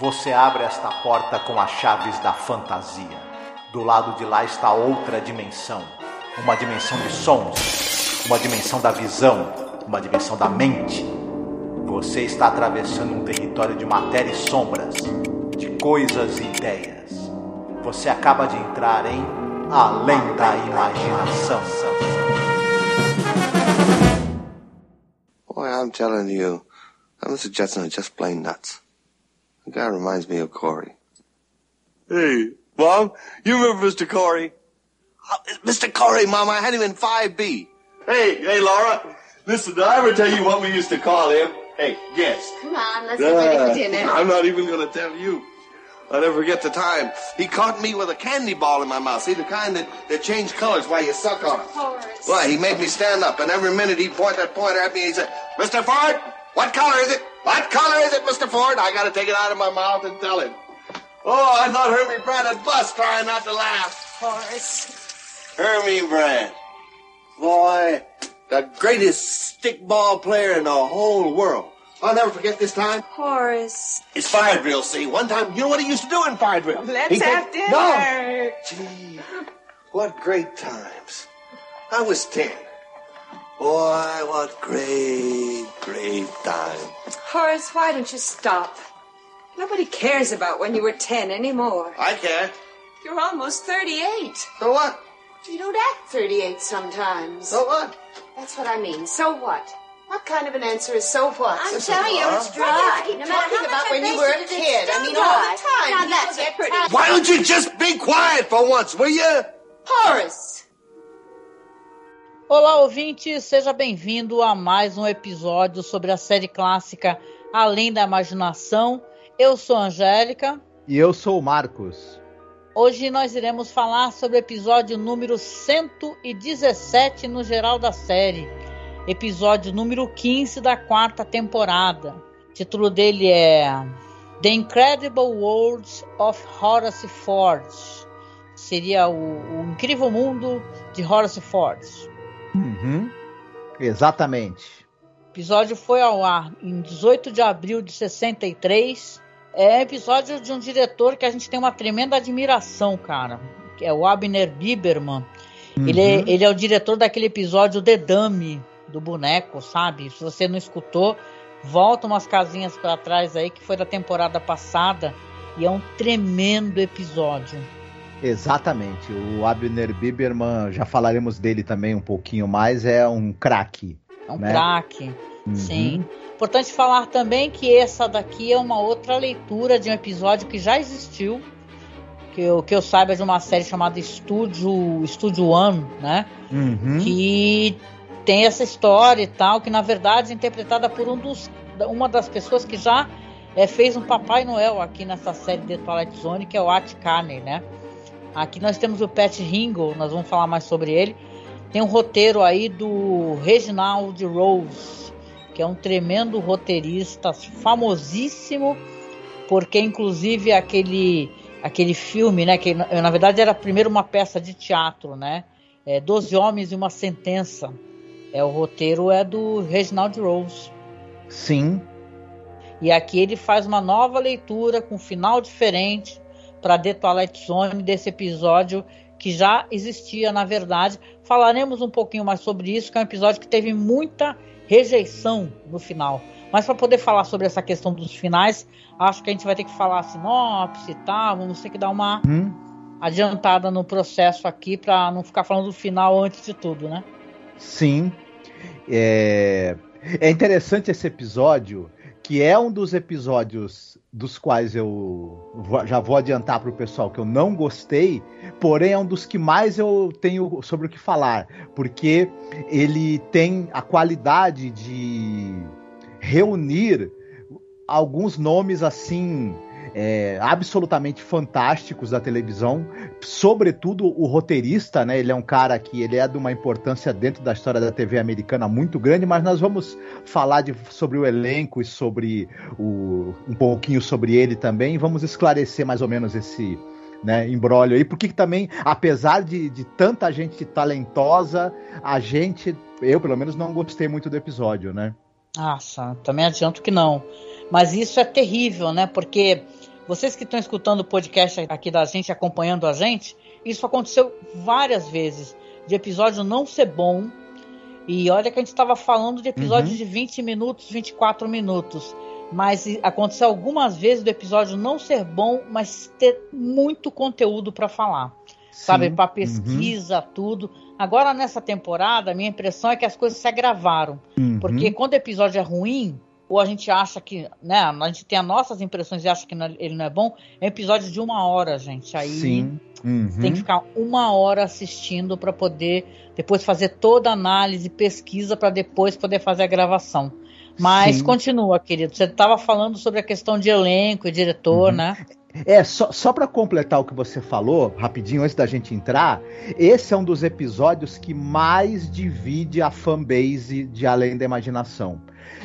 Você abre esta porta com as chaves da fantasia. Do lado de lá está outra dimensão. Uma dimensão de sons, uma dimensão da visão, uma dimensão da mente. Você está atravessando um território de matéria e sombras, de coisas e ideias. Você acaba de entrar em Além da Imaginação. Boy, I'm telling you. Jetson is just plain nuts. The guy reminds me of Corey. Hey, Mom, you remember Mr. Corey? Uh, Mr. Corey, Mom, I had him in 5B. Hey, hey, Laura. Listen, did I ever tell you what we used to call him? Hey, guess. Come on, let's get ready for dinner. I'm not even going to tell you. I'll never forget the time. He caught me with a candy ball in my mouth. See, the kind that, that change colors while you suck on it. Horace. Well, he made me stand up, and every minute he'd point that pointer at me and he said, Mr. Ford, what color is it? What color is it, Mr. Ford? I got to take it out of my mouth and tell him. Oh, I thought Hermie Brand had bust trying not to laugh. Horace. Hermie Brand. Boy, the greatest stickball player in the whole world. I'll never forget this time. Horace. It's fire drill, see. One time, you know what he used to do in fire drill? Let's He'd have take- dinner. No! Gee, what great times. I was ten. Boy, what great, great time. Horace, why don't you stop? Nobody cares about when you were 10 anymore. I care. You're almost 38. So what? You don't act 38 sometimes. So what? That's what I mean. So what? What kind of an answer is so what? I'm Listen, telling you, it's dry. Keep No matter talking how about when you were a kid. I mean, dry. all the time. Now that's know it. that pretty- Why don't you just be quiet for once, will you? Horace! Olá, ouvinte, seja bem-vindo a mais um episódio sobre a série clássica Além da Imaginação. Eu sou a Angélica. E eu sou o Marcos. Hoje nós iremos falar sobre o episódio número 117 no geral da série. Episódio número 15 da quarta temporada. O título dele é The Incredible World of Horace Ford. Seria o, o Incrível Mundo de Horace Ford. Uhum. Exatamente. O episódio foi ao ar em 18 de abril de 63. É episódio de um diretor que a gente tem uma tremenda admiração, cara. Que é o Abner Biberman. Ele, é, Uhum. ele é o diretor daquele episódio The Dummy, do boneco, sabe? Se você não escutou, volta umas casinhas para trás aí, que foi da temporada passada. E é um tremendo episódio. Exatamente. O Abner Biberman, já falaremos dele também um pouquinho mais, é um craque. É um Né? craque. Uhum. Sim. Importante falar também que essa daqui é uma outra leitura de um episódio que já existiu, que eu, que eu saiba de uma série chamada Estúdio Estúdio One, né? Uhum. Que tem essa história e tal, que na verdade é interpretada por um dos, uma das pessoas que já eh, fez um Papai Noel aqui nessa série de Twilight Zone, que é o Art Carney, né? Aqui nós temos o Pat Ringo, nós vamos falar mais sobre ele. Tem um roteiro aí do Reginald Rose, que é um tremendo roteirista, famosíssimo, porque inclusive aquele aquele filme, né, que na verdade era primeiro uma peça de teatro, né? É, Doze Homens e uma Sentença. É o roteiro é do Reginald Rose. Sim. E aqui ele faz uma nova leitura com um final diferente para The Twilight Zone desse episódio que já existia na verdade. Falaremos um pouquinho mais sobre isso, que é um episódio que teve muita rejeição no final. Mas para poder falar sobre essa questão dos finais, acho que a gente vai ter que falar sinopse e tal, vamos ter que dar uma Uhum. adiantada no processo aqui para não ficar falando do final antes de tudo, né? Sim. É... é interessante esse episódio, que é um dos episódios dos quais eu já vou adiantar para o pessoal que eu não gostei, porém é um dos que mais eu tenho sobre o que falar, porque ele tem a qualidade de reunir alguns nomes assim é, absolutamente fantásticos da televisão, sobretudo o roteirista, né? Ele é um cara que ele é de uma importância dentro da história da TV americana muito grande, mas nós vamos falar de, sobre o elenco e sobre o, um pouquinho sobre ele também. Vamos esclarecer mais ou menos esse né, embrólio aí, porque também, apesar de, de tanta gente talentosa, a gente, eu pelo menos não gostei muito do episódio, né? Nossa, também adianto que não. Mas isso é terrível, né? Porque Vocês que estão escutando o podcast aqui da gente, acompanhando a gente, isso aconteceu várias vezes. De episódio não ser bom. E olha que a gente estava falando de episódios uhum. de 20 minutos, 24 minutos. Mas aconteceu algumas vezes do episódio não ser bom, mas ter muito conteúdo para falar. Sim. Sabe, para pesquisa, uhum. tudo. Agora, nessa temporada, a minha impressão é que as coisas se agravaram. Uhum. Porque quando o episódio é ruim, ou a gente acha que, né, a gente tem as nossas impressões e acha que ele não é bom, é um episódio de uma hora, gente. Aí Sim. Uhum. tem que ficar uma hora assistindo para poder depois fazer toda a análise, pesquisa para depois poder fazer a gravação. Mas Sim. continua, querido. Você estava falando sobre a questão de elenco e diretor, uhum. né? É, só, só para completar o que você falou, rapidinho, antes da gente entrar, esse é um dos episódios que mais divide a fanbase de Além da Imaginação.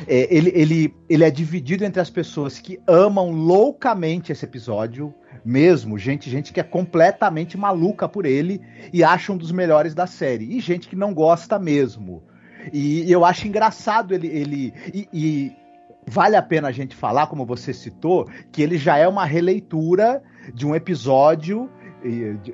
É, ele, ele, ele é dividido entre as pessoas que amam loucamente esse episódio, mesmo, gente, gente que é completamente maluca por ele e acha um dos melhores da série, e gente que não gosta mesmo. E, eu acho engraçado ele. ele e, e vale a pena a gente falar, como você citou, que ele já é uma releitura de um episódio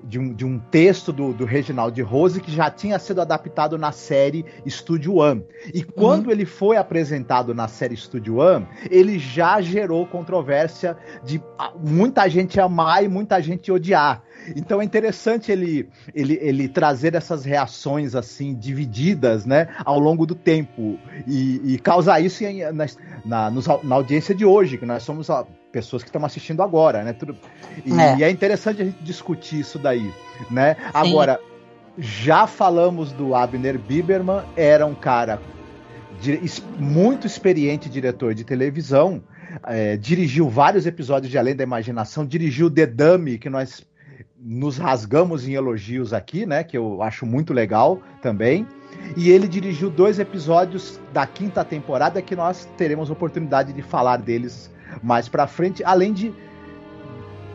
de um, de um texto do, do Reginald Rose que já tinha sido adaptado na série Studio One. E quando uhum. ele foi apresentado na série Studio One, ele já gerou controvérsia de muita gente amar e muita gente odiar. Então é interessante ele, ele, ele trazer essas reações assim divididas, né, ao longo do tempo e, e causar isso em, na, na, na, audiência de hoje, que nós somos pessoas que estão assistindo agora, né? Tudo, e, é. e, é. interessante a gente discutir isso daí, né? Sim. Agora, já falamos do Abner Biberman, era um cara muito experiente diretor de televisão, é, dirigiu vários episódios de Além da Imaginação, dirigiu The Dummy, que nós nos rasgamos em elogios aqui, né? Que eu acho muito legal também. E ele dirigiu dois episódios da quinta temporada que nós teremos oportunidade de falar deles mais pra frente, além de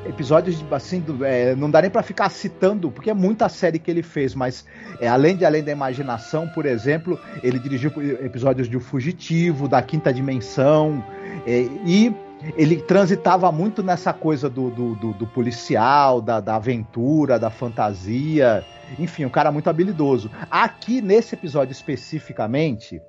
episódios assim, do, é, não dá nem para ficar citando, porque é muita série que ele fez, mas é, além de Além da Imaginação, por exemplo, ele dirigiu episódios de O Fugitivo, da Quinta Dimensão, é, e ele transitava muito nessa coisa do, do, do, do policial, da, da, aventura, da fantasia, enfim, um cara muito habilidoso. Aqui, nesse episódio especificamente,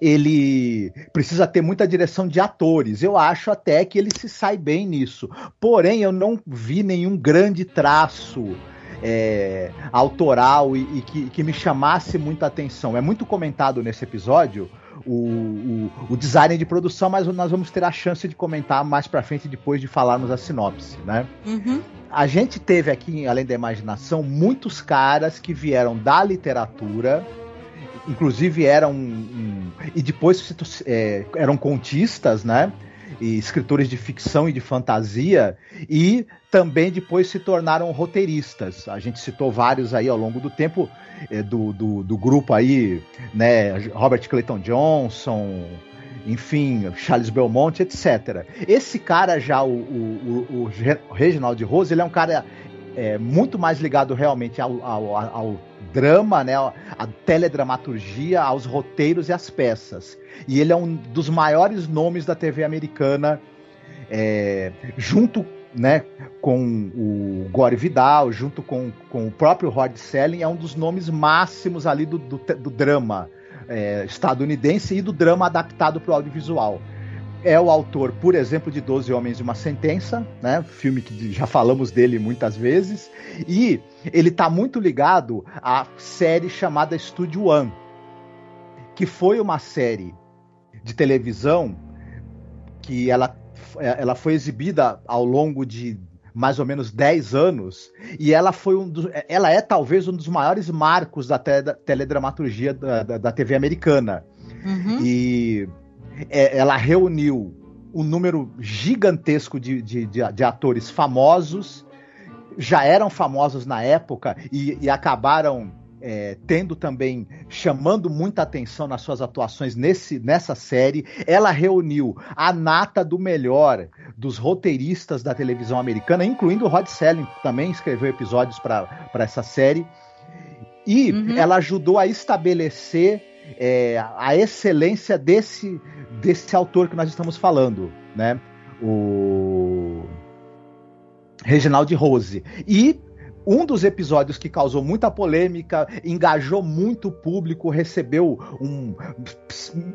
ele precisa ter muita direção de atores. Eu acho até que ele se sai bem nisso. Porém, eu não vi nenhum grande traço é, autoral e, e que, que, me chamasse muita atenção. É muito comentado nesse episódio o, o, o, design de produção, mas nós vamos ter a chance de comentar mais para frente depois de falarmos a sinopse, né? Uhum. A gente teve aqui, além da imaginação, muitos caras que vieram da literatura inclusive eram um, e depois é, eram contistas, né? E escritores de ficção e de fantasia e também depois se tornaram roteiristas. A gente citou vários aí ao longo do tempo é, do, do, do, grupo aí, né? Robert Clayton Johnson, enfim, Charles Belmont, etc. Esse cara já, o, o, o Reginald Rose, ele é um cara é, muito mais ligado realmente ao, ao, ao drama, né, a teledramaturgia, aos roteiros e às peças. E ele é um dos maiores nomes da TV americana, é, junto né, com o Gore Vidal, junto com, com o próprio Rod Selling, é um dos nomes máximos ali do, do, do drama é, estadunidense e do drama adaptado para o audiovisual é o autor, por exemplo, de Doze Homens e uma Sentença, né? Filme que já falamos dele muitas vezes. E ele está muito ligado à série chamada Studio One, que foi uma série de televisão que ela, ela foi exibida ao longo de mais ou menos 10 anos, e ela foi um dos, ela é talvez um dos maiores marcos da, te, da teledramaturgia da, da, da TV americana. Uhum. E é, ela reuniu um número gigantesco de, de, de, de, atores famosos, já eram famosos na época e, e acabaram é, tendo também, chamando muita atenção nas suas atuações nesse, nessa série. Ela reuniu a nata do melhor dos roteiristas da televisão americana, incluindo o Rod Selling, que também escreveu episódios para essa série. E uhum. ela ajudou a estabelecer é, a excelência desse, desse autor que nós estamos falando, né? o Reginald Rose. E um dos episódios que causou muita polêmica, engajou muito o público, recebeu um,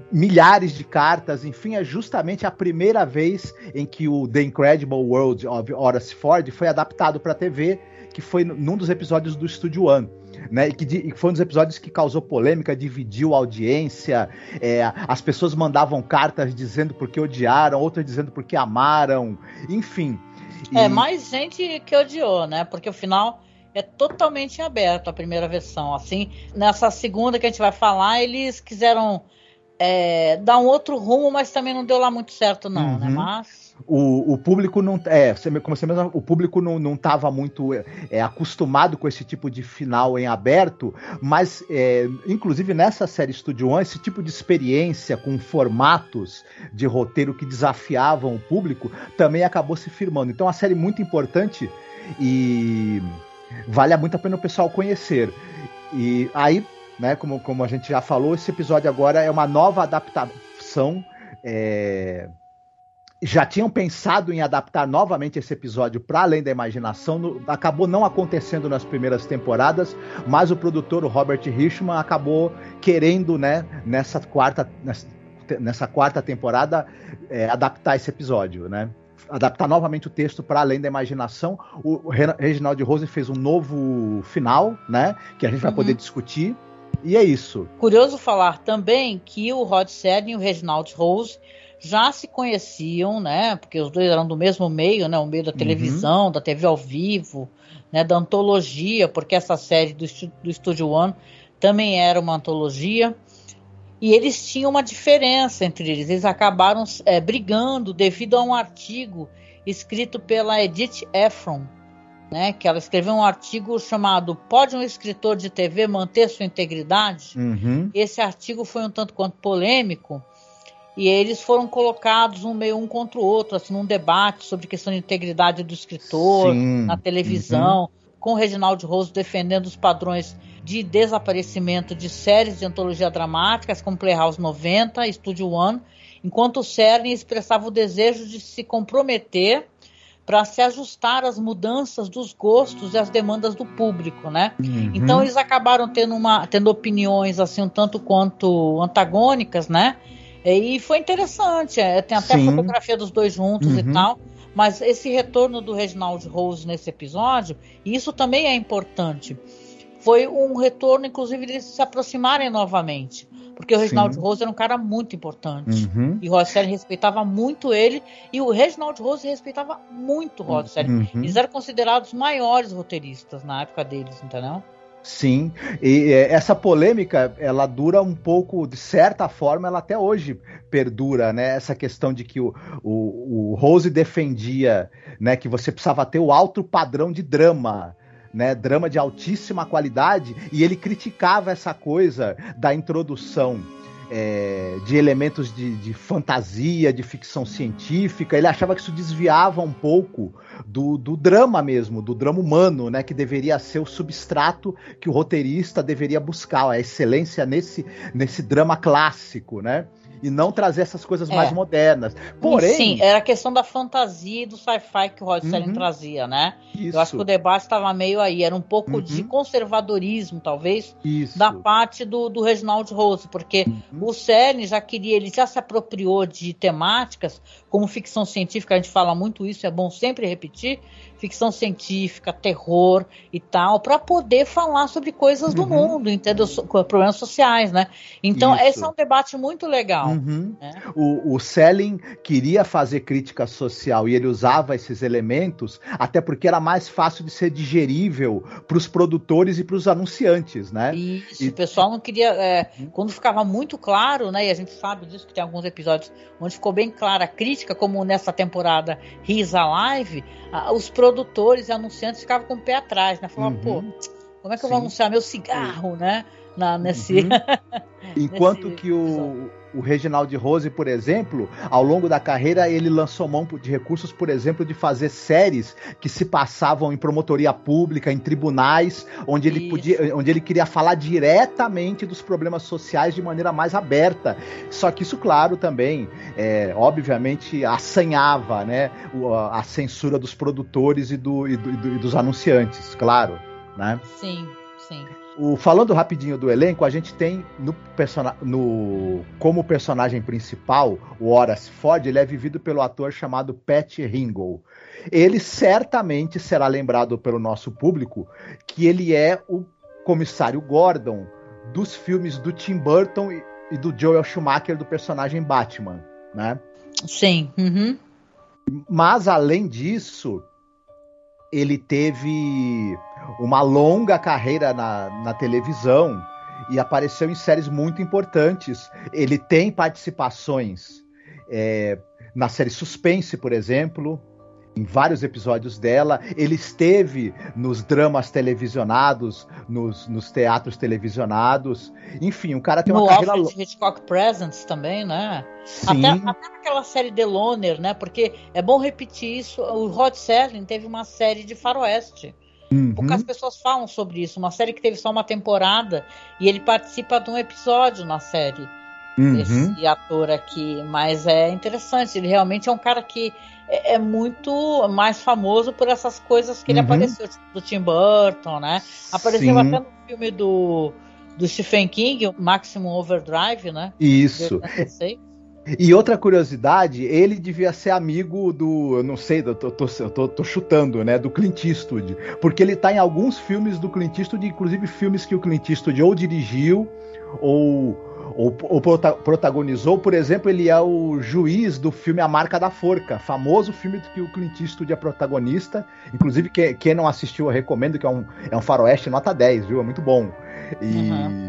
milhares de cartas, enfim, é justamente a primeira vez em que o The Incredible World of Horace Ford foi adaptado para TV, que foi num dos episódios do Studio One. Né, e que, e foi um dos episódios que causou polêmica, dividiu a audiência. É, as pessoas mandavam cartas dizendo porque odiaram, outras dizendo porque amaram, enfim. É, mais gente que odiou, né? Porque o final é totalmente aberto a primeira versão. Assim, nessa segunda que a gente vai falar, eles quiseram é, dar um outro rumo, mas também não deu lá muito certo, não, né? uhum. né? Mas. O, o, público não é como você mesmo, o público não estava muito é, acostumado com esse tipo de final em aberto, mas é, inclusive nessa série Studio One, esse tipo de experiência com formatos de roteiro que desafiavam o público também acabou se firmando. Então, a série muito importante e vale muito a pena o pessoal conhecer. E aí, né, como, como a gente já falou, esse episódio agora é uma nova adaptação. É... Já tinham pensado em adaptar novamente esse episódio para além da imaginação, no... acabou não acontecendo nas primeiras temporadas, mas o produtor, o Robert Richman, acabou querendo, né, nessa quarta, nessa, nessa quarta temporada, é, adaptar esse episódio, né? adaptar novamente o texto para além da imaginação. O Reginald Rose fez um novo final, né? Que a gente vai poder uhum. discutir. E é isso. Curioso falar também que o Rod Serling e o Reginald Rose já se conheciam, né? Porque os dois eram do mesmo meio, né? O meio da uhum. televisão, uhum. da TV ao vivo, né? Da antologia, porque essa série do, do Studio One também era uma antologia e eles tinham uma diferença entre eles. Eles acabaram é, brigando devido a um artigo escrito pela Edith Efron, né? Que ela escreveu um artigo chamado "Pode um escritor de TV manter sua integridade?". Uhum. Esse artigo foi um tanto quanto polêmico e eles foram colocados um meio um contra o outro, assim, num debate sobre questão de integridade do escritor Sim. na televisão, uhum. com o Reginald Rose defendendo os padrões de desaparecimento de séries de antologia dramáticas como Playhouse 90, Studio One, enquanto o CERN expressava o desejo de se comprometer para se ajustar às mudanças dos gostos e às demandas do público, né? Uhum. Então eles acabaram tendo, uma, tendo opiniões assim um tanto quanto antagônicas, né? E foi interessante, é, tem até Sim. a fotografia dos dois juntos uhum. e tal. Mas esse retorno do Reginald Rose nesse episódio, isso também é importante foi um retorno, inclusive, de se aproximarem novamente. Porque o Reginald. Rose era um cara muito importante. Uhum. E o Rosselli respeitava muito ele. E o Reginald Rose respeitava muito o Rosselli. Uhum. Eles eram considerados maiores roteiristas na época deles, entendeu? Sim, e essa polêmica, ela dura um pouco, de certa forma, ela até hoje perdura, né? Essa questão de que o, o, o Rose defendia, né, que você precisava ter o alto padrão de drama, né, drama de altíssima qualidade, e ele criticava essa coisa da introdução é, de elementos de, de, fantasia, de ficção científica. Ele achava que isso desviava um pouco do, do, drama mesmo, do drama humano, né, que deveria ser o substrato que o roteirista deveria buscar, a excelência nesse, nesse drama clássico, né? E não trazer essas coisas é. mais modernas. Porém. Sim, era a questão da fantasia e do sci-fi que o Rod uhum. trazia, né? Isso. Eu acho que o debate estava meio aí, era um pouco uhum. de conservadorismo, talvez, Isso. da parte do, do Reginald Rose, porque uhum. o Serling já queria, ele já se apropriou de temáticas, como ficção científica, a gente fala muito isso, é bom sempre repetir, ficção científica, terror e tal, para poder falar sobre coisas do uhum. mundo, entendeu? So, problemas sociais, né? Então, Isso. esse é um debate muito legal. Uhum. Né? O, o Selling queria fazer crítica social e ele usava esses elementos, até porque era mais fácil de ser digerível para os produtores e para os anunciantes, né? Isso, e... o pessoal não queria. É, quando ficava muito claro, né? E a gente sabe disso que tem alguns episódios onde ficou bem clara a crítica, como nessa temporada He's Alive, os produtores produtores e anunciantes ficavam com o pé atrás, né? Falavam, uhum. pô, como é que Sim. eu vou anunciar meu cigarro, né? Na, nesse. Uhum. Enquanto nesse que o, o Reginald Rose, por exemplo, ao longo da carreira, ele lançou mão de recursos, por exemplo, de fazer séries que se passavam em promotoria pública, em tribunais, onde ele podia, onde ele queria falar diretamente dos problemas sociais de maneira mais aberta. Só que isso, claro, também, é, obviamente, assanhava, né, a censura dos produtores e, do, e, do, e dos anunciantes, claro, né? Sim, sim. O, falando rapidinho do elenco, a gente tem no, no como personagem principal, o Horace Ford, ele é vivido pelo ator chamado Pat Ringle. Ele certamente será lembrado pelo nosso público que ele é o comissário Gordon dos filmes do Tim Burton e, e do Joel Schumacher do personagem Batman, né? Sim. Uhum. Mas além disso, ele teve uma longa carreira na, na televisão e apareceu em séries muito importantes. Ele tem participações é, na série Suspense, por exemplo, em vários episódios dela. Ele esteve nos dramas televisionados, nos, nos teatros televisionados. Enfim, o cara tem uma no carreira longa. Hitchcock Presents também, né? Sim. Até, até naquela série The Loner, né? Porque é bom repetir isso. O Rod Serling teve uma série de faroeste. Uhum. Poucas pessoas falam sobre isso. Uma série que teve só uma temporada e ele participa de um episódio na série. Uhum. Esse ator aqui. Mas é interessante. Ele realmente é um cara que é, é muito mais famoso por essas coisas que ele uhum. apareceu, tipo do Tim Burton, né? Apareceu Sim. até no filme do, do Stephen King, o Maximum Overdrive, né? Isso. E outra curiosidade, ele devia ser amigo do, eu não sei, eu tô, tô, tô, tô, chutando, né, do Clint Eastwood, porque ele tá em alguns filmes do Clint Eastwood, inclusive filmes que o Clint Eastwood ou dirigiu ou ou, ou prota protagonizou, por exemplo, ele é o juiz do filme A Marca da Forca, famoso filme do que o Clint Eastwood é protagonista. Inclusive, que, quem não assistiu, eu recomendo, que é um, é um faroeste nota 10, viu? É muito bom. E... Uhum.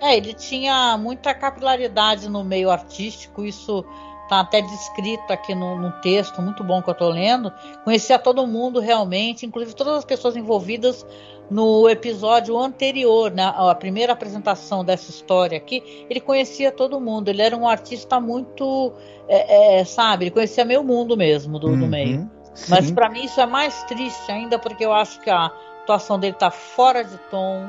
É, ele tinha muita capilaridade no meio artístico, isso tá até descrito aqui no, no, texto, muito bom que eu tô lendo. Conhecia todo mundo realmente, inclusive todas as pessoas envolvidas no episódio anterior, né, a primeira apresentação dessa história aqui, ele conhecia todo mundo. Ele era um artista muito, é, é, sabe, ele conhecia meio mundo mesmo do, uhum, do meio. Sim. Mas para mim isso é mais triste ainda porque eu acho que a atuação dele tá fora de tom?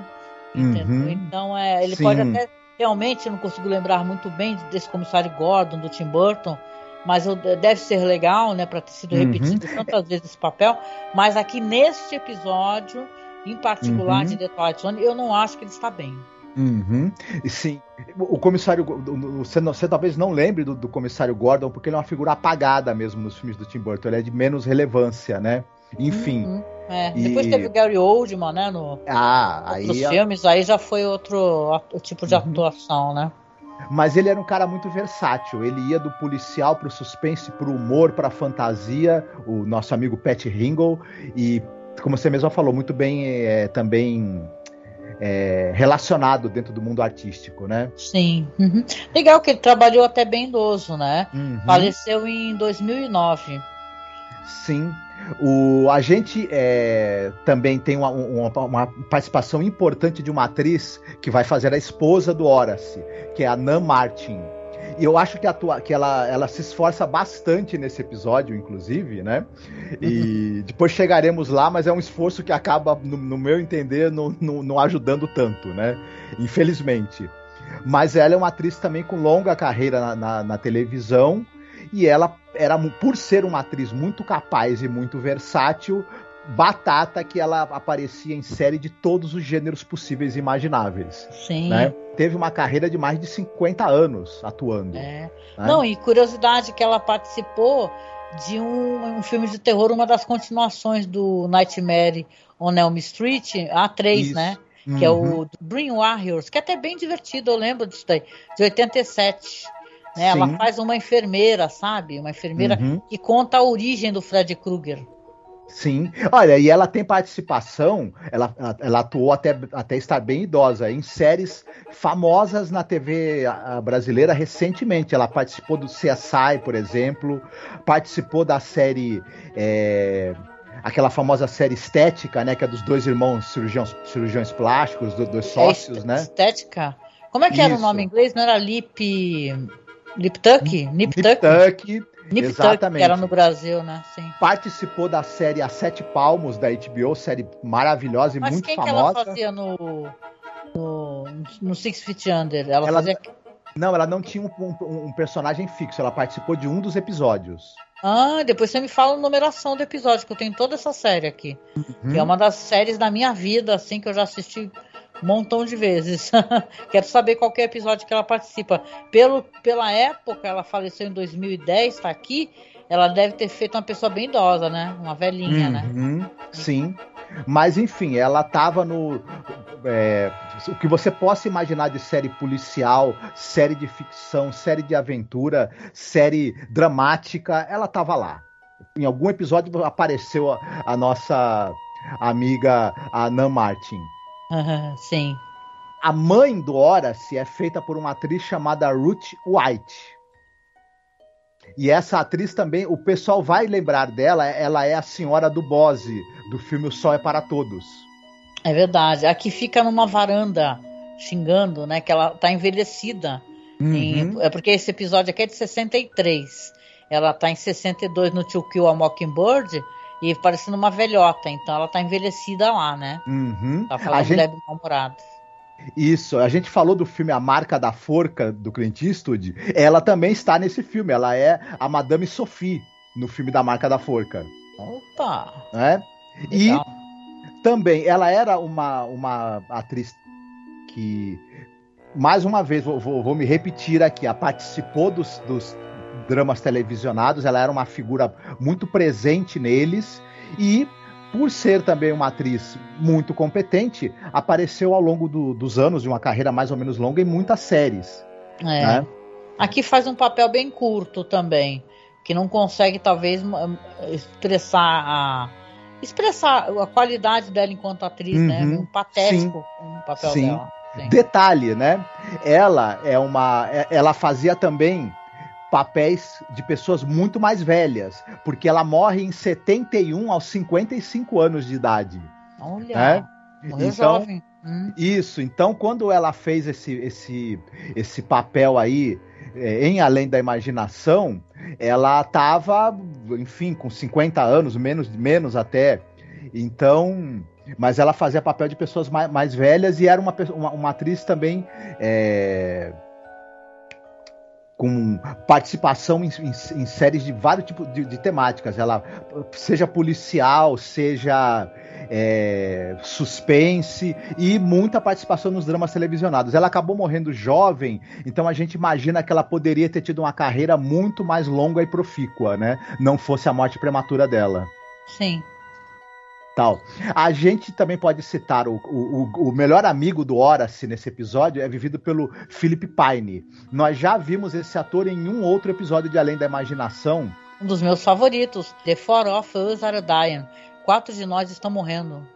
Uhum, então é, ele sim. pode até realmente não consigo lembrar muito bem desse comissário Gordon do Tim Burton. Mas deve ser legal, né, para ter sido uhum. repetido tantas vezes esse papel. Mas aqui neste episódio, em particular uhum. de The Twilight Zone, eu não acho que ele está bem. Uhum. Sim, o comissário, você, não, você talvez não lembre do, do, comissário Gordon, porque ele é uma figura apagada mesmo nos filmes do Tim Burton, ele é de menos relevância, né? Enfim. Uhum. É. E... Depois teve o Gary Oldman, né? No, ah, aí outros filmes, aí já foi outro, outro tipo de uhum. atuação, né? Mas ele era um cara muito versátil. Ele ia do policial pro suspense, pro humor, pra fantasia. O nosso amigo Pat Ringle. E como você mesmo falou, muito bem é, também é, relacionado dentro do mundo artístico, né? Sim. Uhum. Legal que ele trabalhou até bem idoso, né? Uhum. Faleceu em 2009. Sim. O, a gente é, também tem uma, uma, uma, participação importante de uma atriz que vai fazer a esposa do Horace, que é a Nan Martin. E eu acho que, atua, que ela, ela se esforça bastante nesse episódio, inclusive, né? E depois chegaremos lá, mas é um esforço que acaba, no, no meu entender, não, não, não ajudando tanto, né? Infelizmente. Mas ela é uma atriz também com longa carreira na, na, na televisão e ela era por ser uma atriz muito capaz e muito versátil, batata que ela aparecia em série de todos os gêneros possíveis e imagináveis. Sim. Né? Teve uma carreira de mais de 50 anos atuando. É. Né? Não, e curiosidade que ela participou de um, um, filme de terror, uma das continuações do Nightmare on Elm Street, a 3, Isso. né? Uhum. Que é o uhum. Bring Warriors, que é até bem divertido, eu lembro disso daí, de 87. Né? Ela faz uma enfermeira, sabe? Uma enfermeira uhum. que conta a origem do Fred Krueger. Sim, olha, e ela tem participação, ela, ela atuou até, até estar bem idosa, em séries famosas na TV brasileira recentemente. Ela participou do CSI, por exemplo, participou da série. É, aquela famosa série estética, né? Que é dos dois irmãos cirurgiões, cirurgiões plásticos, dos dois é sócios, é né? Estética? Como é que Isso. era o nome em inglês? Não era Lip. Nip Tuck? Nip Tuck? Nip Tuck, que era no Brasil, né? Sim. Participou da série A Sete Palmos da HBO, série maravilhosa e Mas muito quem famosa. que ela fazia no, no, no Six Feet Under? Ela, Ela- fazia... Não, ela não tinha um, um- um personagem fixo, ela participou de um dos episódios. Ah, depois você me fala a numeração do episódio, que eu tenho toda essa série aqui. Uhum. Que é uma das séries da minha vida, assim, que eu já assisti um montão de vezes. Quero saber qual que é o episódio que ela participa. Pelo, pela época, ela faleceu em 2010, tá aqui. Ela deve ter feito uma pessoa bem idosa, né? Uma velhinha, né? Uhum, Sim. Mas enfim, ela tava no. é, o que você possa imaginar de série policial, série de ficção, série de aventura, série dramática, ela tava lá. Em algum episódio apareceu a, a nossa amiga a Nan Martin. Sim. A mãe do Horace é feita por uma atriz chamada Ruth White. E essa atriz também, o pessoal vai lembrar dela, ela é a senhora do Bose, do filme O Sol é para Todos. É verdade. Aqui fica numa varanda xingando, né? Que ela tá envelhecida. Em- Uhum. é porque esse episódio aqui é de 63. Ela tá em 62 no To Kill a Mockingbird e parecendo uma velhota. Então ela tá envelhecida lá, né? Uhum. Tá falando A de gente, mal-humorada. isso, a gente falou do filme A Marca da Forca, do Clint Eastwood. Ela também está nesse filme, ela é a Madame Sophie no filme da Marca da Forca. Opa! Né? E também, ela era uma, uma atriz que, mais uma vez, vou, vou- vou me repetir aqui, ela participou dos, dos dramas televisionados, ela era uma figura muito presente neles e, por ser também uma atriz muito competente, apareceu ao longo do- dos anos de uma carreira mais ou menos longa em muitas séries. É. né? Aqui faz um papel bem curto também, que não consegue talvez expressar a expressar a qualidade dela enquanto atriz, né? Uhum. Um patético um papel Sim. dela. Sim. Detalhe, né? Ela é uma. é- Ela fazia também papéis de pessoas muito mais velhas, porque ela morre em 71 aos 55 anos de idade. Olha, né? Então, jovem. Hum. Isso, então quando ela fez esse, esse, esse papel aí é, em Além da Imaginação, ela estava, enfim, com 50 anos, menos, menos até. Então, mas ela fazia papel de pessoas mais, mais velhas e era uma, uma, uma atriz também é, com participação em, em- em séries de vários tipos de, de temáticas. Ela seja policial, seja é, suspense e muita participação nos dramas televisionados. Ela acabou morrendo jovem, então a gente imagina que ela poderia ter tido uma carreira muito mais longa e profícua, né? Não fosse a morte prematura dela. Sim. Tal. A gente também pode citar o, o, o melhor amigo do Horace nesse episódio é vivido pelo Philip Pine. Nós já vimos esse ator em um outro episódio de Além da Imaginação. Um dos meus favoritos, The Four of Us Are Dying. Quatro de nós estão morrendo.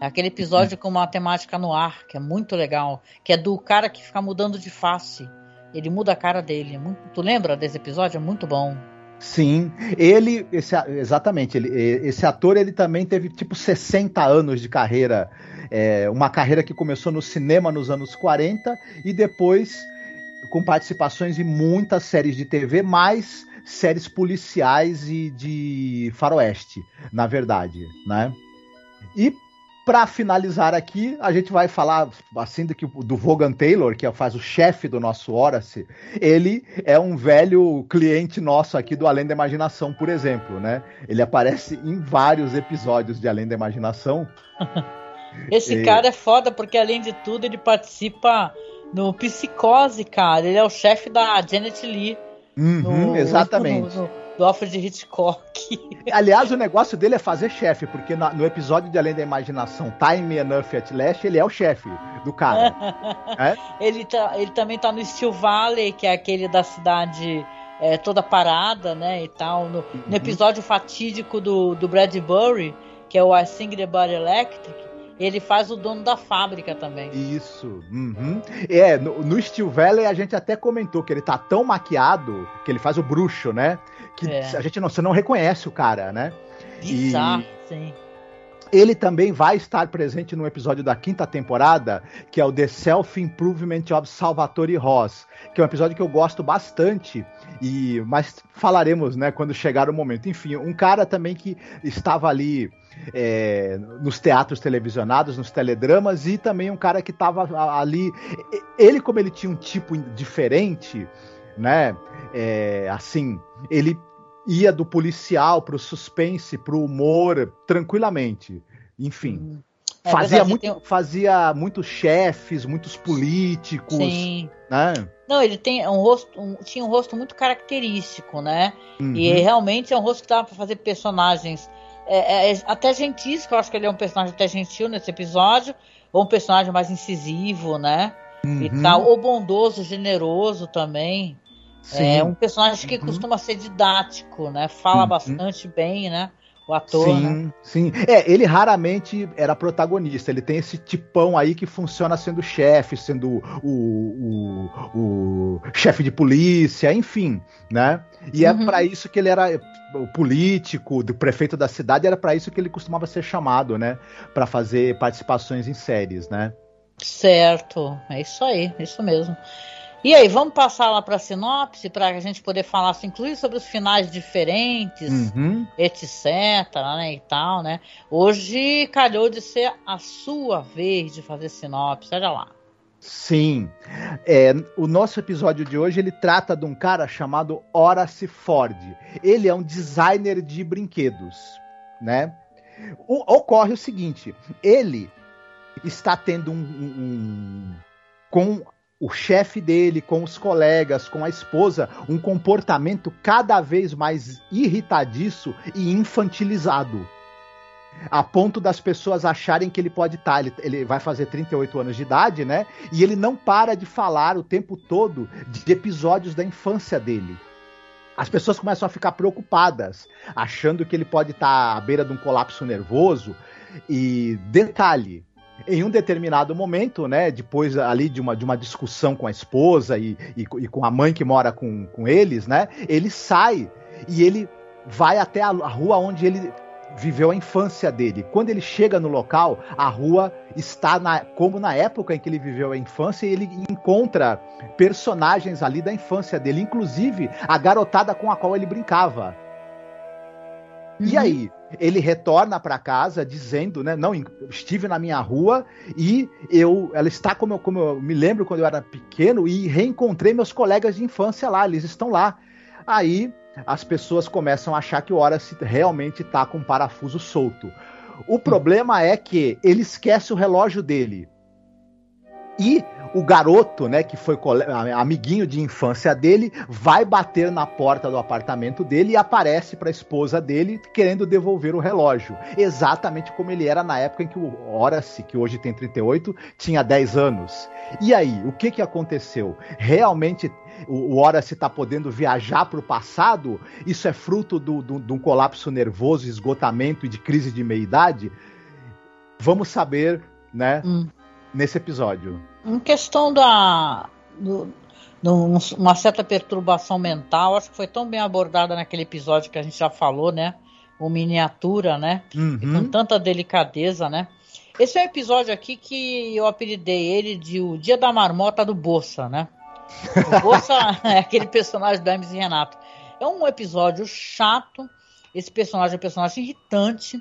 É aquele episódio com uma temática no ar, que é muito legal, que é do cara que fica mudando de face. Ele muda a cara dele. Tu lembra desse episódio? É muito bom. Sim, ele, esse, exatamente, ele, esse ator ele também teve tipo 60 anos de carreira, é, uma carreira que começou no cinema nos anos 40 e depois com participações em muitas séries de TV, mais séries policiais e de faroeste, na verdade, né? E para finalizar aqui, a gente vai falar assim do, que, do Vaughan Taylor, que faz o chefe do nosso Horace. Ele é um velho cliente nosso aqui do Além da Imaginação, por exemplo, né? Ele aparece em vários episódios de Além da Imaginação. Esse E- cara é foda porque, além de tudo, ele participa no Psicose, cara. Ele é o chefe da Janet Lee. Uhum, no- exatamente. no- no- do Alfred Hitchcock. Aliás, o negócio dele é fazer chefe, porque na- no episódio de Além da Imaginação, Time Enough at Last, ele é o chefe do cara. Ele, tá, ele também tá no Steel Valley, que é aquele da cidade é, toda parada, né? E tal. No, no episódio fatídico do, do Bradbury, que é o I Sing the Bar Electric, ele faz o dono da fábrica também. Isso. uhum. É, no, no Steel Valley a gente até comentou que ele tá tão maquiado que ele faz o bruxo, né? Que É. a gente não, você não reconhece o cara, né? Bizarro, sim. Ele também vai estar presente no episódio da quinta temporada, que é o The Self Improvement of Salvatore Ross, que é um episódio que eu gosto bastante, e mas falaremos, né, quando chegar o momento. Enfim, um cara também que estava ali é, nos teatros televisionados, nos teledramas, e também um cara que estava ali. Ele, como ele tinha um tipo diferente, né? É, assim, ele ia do policial pro suspense, pro humor, tranquilamente. Enfim. Hum. É fazia, muito, tem... fazia muitos chefes, muitos políticos. Sim. Né? Não, ele tem um rosto, um, tinha um rosto muito característico, né? Uhum. E realmente é um rosto que dava para fazer personagens é, é, até gentis, que eu acho que ele é um personagem até gentil nesse episódio, ou um personagem mais incisivo, né? Uhum. E tal, ou bondoso, generoso também. Sim. É um personagem que uhum. costuma ser didático, né? Fala uhum. bastante bem, né? O ator. Sim, né? sim. É, ele raramente era protagonista. Ele tem esse tipão aí que funciona sendo chefe, sendo o, o, o chefe de polícia, enfim, né? E é uhum. é para isso que ele era o político, do prefeito da cidade, era para isso que ele costumava ser chamado, né? Para fazer participações em séries, né? Certo, é isso aí, é isso mesmo. E aí, vamos passar lá para a sinopse para a gente poder falar, assim, inclusive sobre os finais diferentes, uhum. etc, né, e tal, né? Hoje calhou de ser a sua vez de fazer sinopse, olha lá. Sim. É, o nosso episódio de hoje ele trata de um cara chamado Horace Ford. Ele é um designer de brinquedos, né? O, ocorre o seguinte: ele está tendo um, um, um com o chefe dele, com os colegas, com a esposa, um comportamento cada vez mais irritadiço e infantilizado. A ponto das pessoas acharem que ele pode estar. Tá, ele, ele, vai fazer 38 anos de idade, né? E ele não para de falar o tempo todo de episódios da infância dele. As pessoas começam a ficar preocupadas, achando que ele pode estar tá à beira de um colapso nervoso. E detalhe, em um determinado momento, né, depois ali de uma, de uma discussão com a esposa e, e, e com a mãe que mora com, com eles, né, ele sai e ele vai até a, a rua onde ele viveu a infância dele. Quando ele chega no local, a rua está na, como na época em que ele viveu a infância e ele encontra personagens ali da infância dele, inclusive a garotada com a qual ele brincava. Uhum. E aí, ele retorna para casa dizendo, né, não, estive na minha rua e eu, ela está como eu, como eu me lembro quando eu era pequeno e reencontrei meus colegas de infância lá, eles estão lá. Aí as pessoas começam a achar que o Horace realmente está com um parafuso solto. O problema é que ele esquece o relógio dele. E o garoto, né, que foi amiguinho de infância dele, vai bater na porta do apartamento dele e aparece para a esposa dele querendo devolver o relógio, exatamente como ele era na época em que o Horace, que hoje tem 38, tinha 10 anos. E aí, o que que aconteceu? Realmente o, Horace está podendo viajar para o passado? Isso é fruto de um colapso nervoso, esgotamento e de crise de meia-idade? Vamos saber, né, hum. Nesse episódio. Em questão da. Do, uma certa perturbação mental, acho que foi tão bem abordada naquele episódio que a gente já falou, né? O miniatura, né? Uhum. com tanta delicadeza, né? Esse é um episódio aqui que eu apelidei ele de O Dia da Marmota do Bolsa, né? O Bolsa é aquele personagem do Hermes e Renato. É um episódio chato. Esse personagem é um personagem irritante.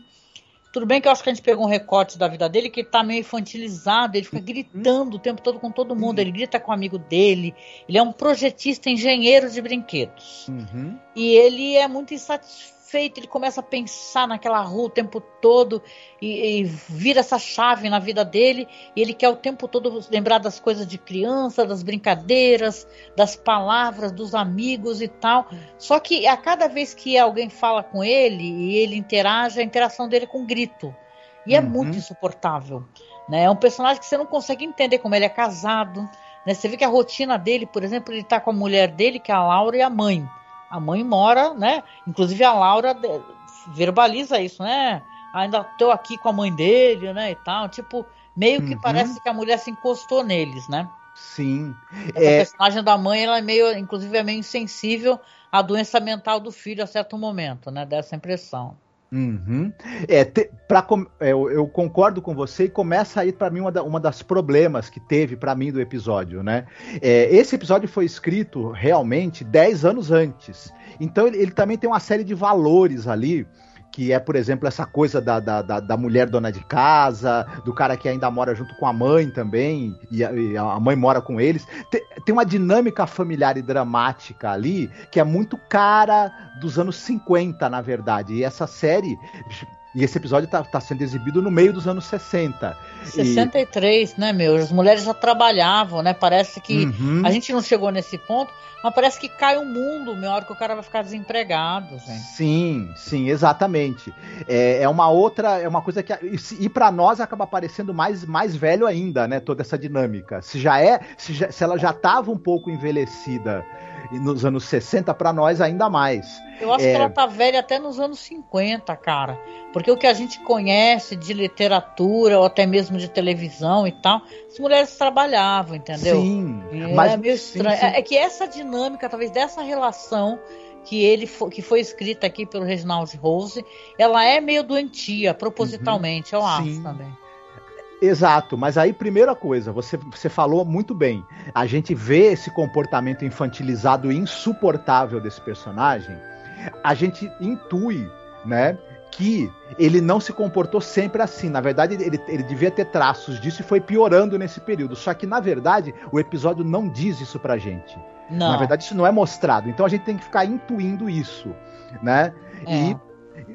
Tudo bem que eu acho que a gente pegou um recorte da vida dele que ele tá meio infantilizado, ele fica gritando o tempo todo com todo mundo, ele grita com o amigo dele. Ele é um projetista engenheiro de brinquedos. Uhum. E ele é muito insatisfeito feito, ele começa a pensar naquela rua o tempo todo e, e, vira essa chave na vida dele e ele quer o tempo todo lembrar das coisas de criança, das brincadeiras, das palavras, dos amigos e tal. Só que a cada vez que alguém fala com ele e ele interage, a interação dele é com grito. E é uhum. muito insuportável. Né? É um personagem que você não consegue entender como ele é casado. Né? Você vê que a rotina dele, por exemplo, ele está com a mulher dele, que é a Laura, e a mãe. A mãe mora, né? Inclusive a Laura verbaliza isso, né? Ainda tô aqui com a mãe dele, né? E tal. Tipo, meio que uhum. parece que a mulher se encostou neles, né? Sim. Essa é... personagem da mãe, ela é meio, inclusive, é meio insensível à doença mental do filho a certo momento, né? Dessa impressão. Uhum. É, te, pra, é, eu, eu, concordo com você e começa aí para mim uma, da, uma das problemas que teve para mim do episódio, né? É, esse episódio foi escrito realmente 10 anos antes. Então ele, ele também tem uma série de valores ali que é, por exemplo, essa coisa da, da, da, da, mulher dona de casa, do cara que ainda mora junto com a mãe também, e a, e a mãe mora com eles. Tem, tem, uma dinâmica familiar e dramática ali que é muito cara dos anos 50, na verdade. E essa série e esse episódio está tá sendo exibido no meio dos anos 60. 63, e... né, meu? As mulheres já trabalhavam, né? Parece que uhum. a gente não chegou nesse ponto, mas parece que cai o mundo na hora que o cara vai ficar desempregado, gente. Sim, sim, exatamente. É, é uma outra, é uma coisa que e, e para nós acaba parecendo mais, mais velho ainda, né? Toda essa dinâmica. Se já é, se, já, se ela já estava um pouco envelhecida nos anos 60, para nós ainda mais. Eu acho é... que ela tá velha até nos anos 50, cara. Porque o que a gente conhece de literatura ou até mesmo de televisão e tal, as mulheres trabalhavam, entendeu? Sim. É, mas, meio estranho. Sim, sim. É, é que essa dinâmica, talvez dessa relação que ele que foi escrita aqui pelo Reginald Rose, ela é meio doentia, propositalmente, uhum, eu acho sim. também. Exato, mas aí, primeira coisa, você, você falou muito bem. A gente vê esse comportamento infantilizado e insuportável desse personagem, a gente intui, né? Que ele não se comportou sempre assim. Na verdade, ele, ele devia ter traços disso e foi piorando nesse período. Só que, na verdade, o episódio não diz isso pra gente. Não. Na verdade, isso não é mostrado. Então a gente tem que ficar intuindo isso, né? É. E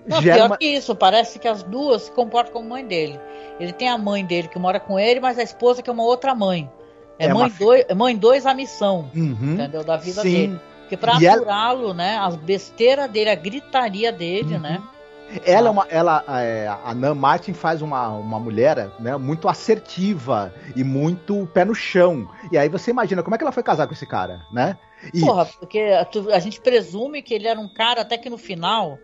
não, pior uma... que isso, parece que as duas se comportam como mãe dele. Ele tem a mãe dele que mora com ele, mas a esposa que é uma outra mãe. É, é mãe, uma... dois, é mãe dois a missão, uhum, entendeu? Da vida sim. dele. Porque pra apurá-lo, ela... né? As besteiras dele, a gritaria dele, uhum. né? Ela, é uma, ela é, a Nan Martin faz uma, uma mulher né, muito assertiva e muito pé no chão. E aí você imagina como é que ela foi casar com esse cara, né? E... Porra, porque a, a gente presume que ele era um cara até que no final,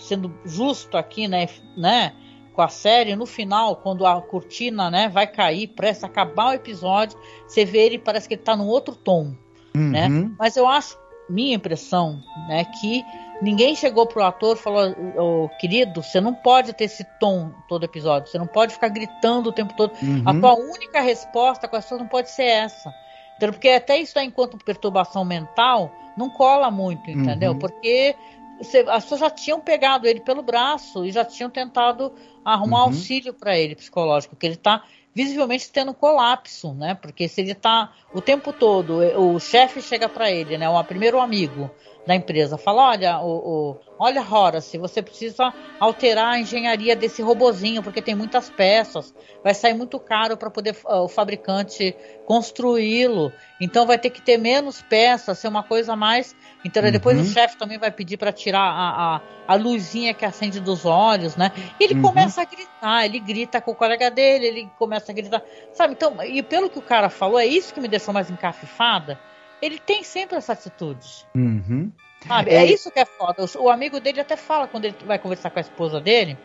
sendo justo aqui, né, né? com a série, no final, quando a cortina, né, vai cair, presta acabar o episódio, você vê ele, parece que ele tá num outro tom, né? uhum. né? Mas eu acho, minha impressão, né, que ninguém chegou pro ator e falou, oh, querido, você não pode ter esse tom todo episódio, você não pode ficar gritando o tempo todo. Uhum. A tua única resposta com as pessoas não pode ser essa. Entendeu? Porque até isso aí, enquanto perturbação mental, não cola muito, entendeu? Uhum. Porque as pessoas já tinham pegado ele pelo braço e já tinham tentado arrumar uhum. auxílio para ele psicológico, porque ele está visivelmente tendo colapso, né? Porque se ele está o tempo todo, o chefe chega para ele, né? O primeiro amigo da empresa fala, olha, o, o, olha Horace, você precisa alterar a engenharia desse robozinho porque tem muitas peças, vai sair muito caro para poder uh, o fabricante construí-lo, então vai ter que ter menos peças, ser uma coisa mais então uhum. depois o chefe também vai pedir para tirar a, a, a, luzinha que acende dos olhos, né? E ele uhum. começa a gritar, ele grita com o colega dele, ele começa a gritar, sabe? Então, e pelo que o cara falou, é isso que me deixou mais encafifada. Ele tem sempre essa atitude. Uhum. Sabe? É... é isso que é foda. O, amigo dele até fala quando ele vai conversar com a esposa dele,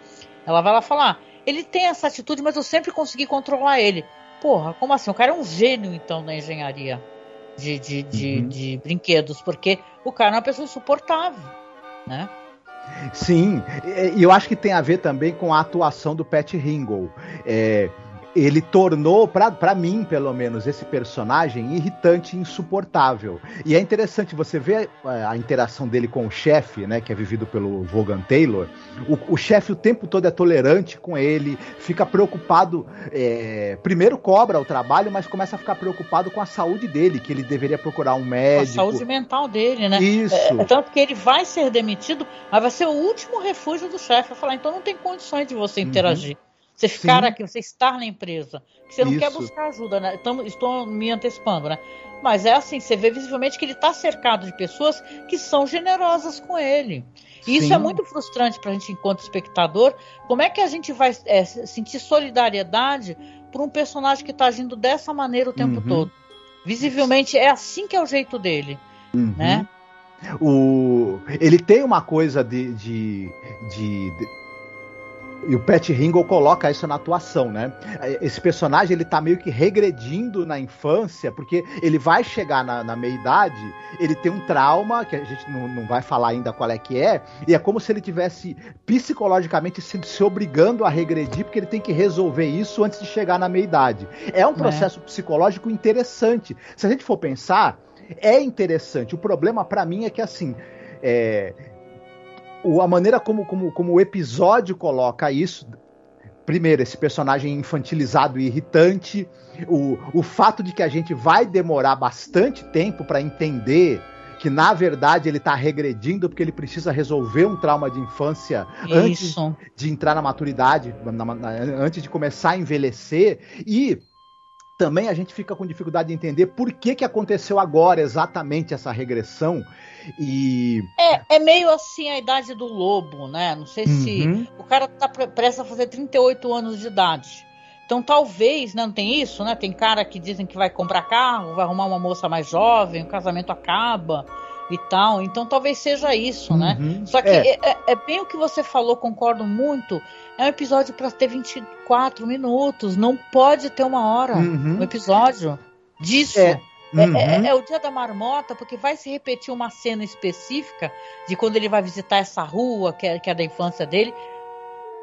ela vai lá falar: ele tem essa atitude, mas eu sempre consegui controlar ele. Porra, como assim? O cara é um gênio, então, na engenharia de, de, de, uhum. de brinquedos, porque o cara é uma pessoa insuportável, né? Sim, e eu acho que tem a ver também com a atuação do Pat Ringle. É, ele tornou, para mim, pelo menos, esse personagem irritante e insuportável. E é interessante você ver a, a interação dele com o chefe, né, que é vivido pelo Vaughan Taylor. O, o chefe o tempo todo é tolerante com ele, fica preocupado. É, primeiro cobra o trabalho, mas começa a ficar preocupado com a saúde dele, que ele deveria procurar um médico. A saúde mental dele, né? Isso. É, é tanto que ele vai ser demitido, mas vai ser o último refúgio do chefe. Vai falar, então não tem condições de você uhum. interagir. Uhum. Você ficar Sim. aqui, você estar na empresa. Que você não Isso. quer buscar ajuda, né? Então, estou me antecipando, né? Mas é assim, você vê visivelmente que ele está cercado de pessoas que são generosas com ele. E isso é muito frustrante para a gente, enquanto espectador. Como é que a gente vai é, sentir solidariedade por um personagem que está agindo dessa maneira o tempo uhum. todo? Visivelmente é assim que é o jeito dele, uhum. né? O... Ele tem uma coisa de, de, de, de E o Pat Ringle coloca isso na atuação, né? Esse personagem ele tá meio que regredindo na infância, porque ele vai chegar na, na meia-idade, ele tem um trauma, que a gente não, não vai falar ainda qual é que é, e é como se ele tivesse psicologicamente se, se obrigando a regredir, porque ele tem que resolver isso antes de chegar na meia-idade. É um é. processo é. psicológico interessante. Se a gente for pensar, é interessante. O problema para mim é que assim. É, o, a maneira como, como, como o episódio coloca isso. Primeiro, esse personagem infantilizado e irritante. O, o fato de que a gente vai demorar bastante tempo para entender que na verdade ele está regredindo porque ele precisa resolver um trauma de infância Isso. antes de entrar na maturidade, na, na, antes de começar a envelhecer e também a gente fica com dificuldade de entender por que, que aconteceu agora exatamente essa regressão. E. É, é meio assim a idade do lobo, né? Não sei se. Uhum. O cara tá prestes a fazer 38 anos de idade. Então talvez, né, não tem isso, né? Tem cara que dizem que vai comprar carro, vai arrumar uma moça mais jovem, o casamento acaba e tal. Então talvez seja isso, né? uhum. né? Só que é. É, é. bem o que você falou, concordo muito. É um episódio para ter 24 minutos, não pode ter uma hora uhum. um episódio disso. É. É, é, uhum. É, é, o dia da marmota, porque vai se repetir uma cena específica de quando ele vai visitar essa rua, que é, que é da infância dele,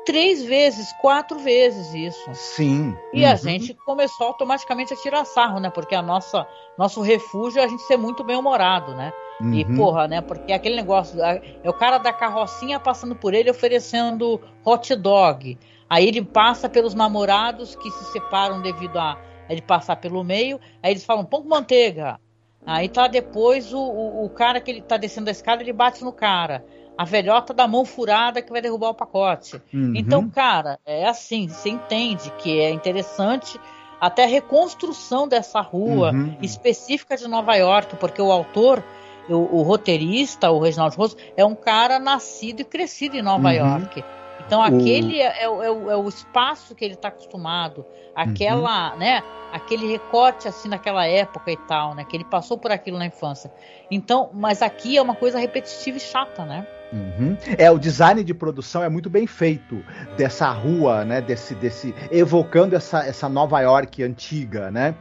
três vezes, quatro vezes isso. Sim. E uhum. a gente começou automaticamente a tirar sarro, né? Porque a nossa nosso refúgio é a gente ser muito bem humorado, né? Uhum. E, porra, né? Porque aquele negócio. É o cara da carrocinha passando por ele oferecendo hot dog. Aí ele passa pelos namorados que se separam devido a ele passar pelo meio. Aí eles falam, pão com manteiga. Aí tá depois o, o, o cara que ele tá descendo a escada, ele bate no cara. A velhota da mão furada que vai derrubar o pacote. Uhum. Então, cara, é assim, você entende que é interessante até a reconstrução dessa rua uhum. específica de Nova York, porque o autor o, o roteirista, o Reginaldo Rosso, é um cara nascido e crescido em Nova uhum. York. Então aquele é, é, é, o, é, o, espaço que ele está acostumado, aquela, uhum. né, aquele recorte assim naquela época e tal, né, que ele passou por aquilo na infância. Então, mas aqui é uma coisa repetitiva e chata, né? Uhum. É, o design de produção é muito bem feito dessa rua, né? Desse, desse evocando essa, essa Nova York antiga, né?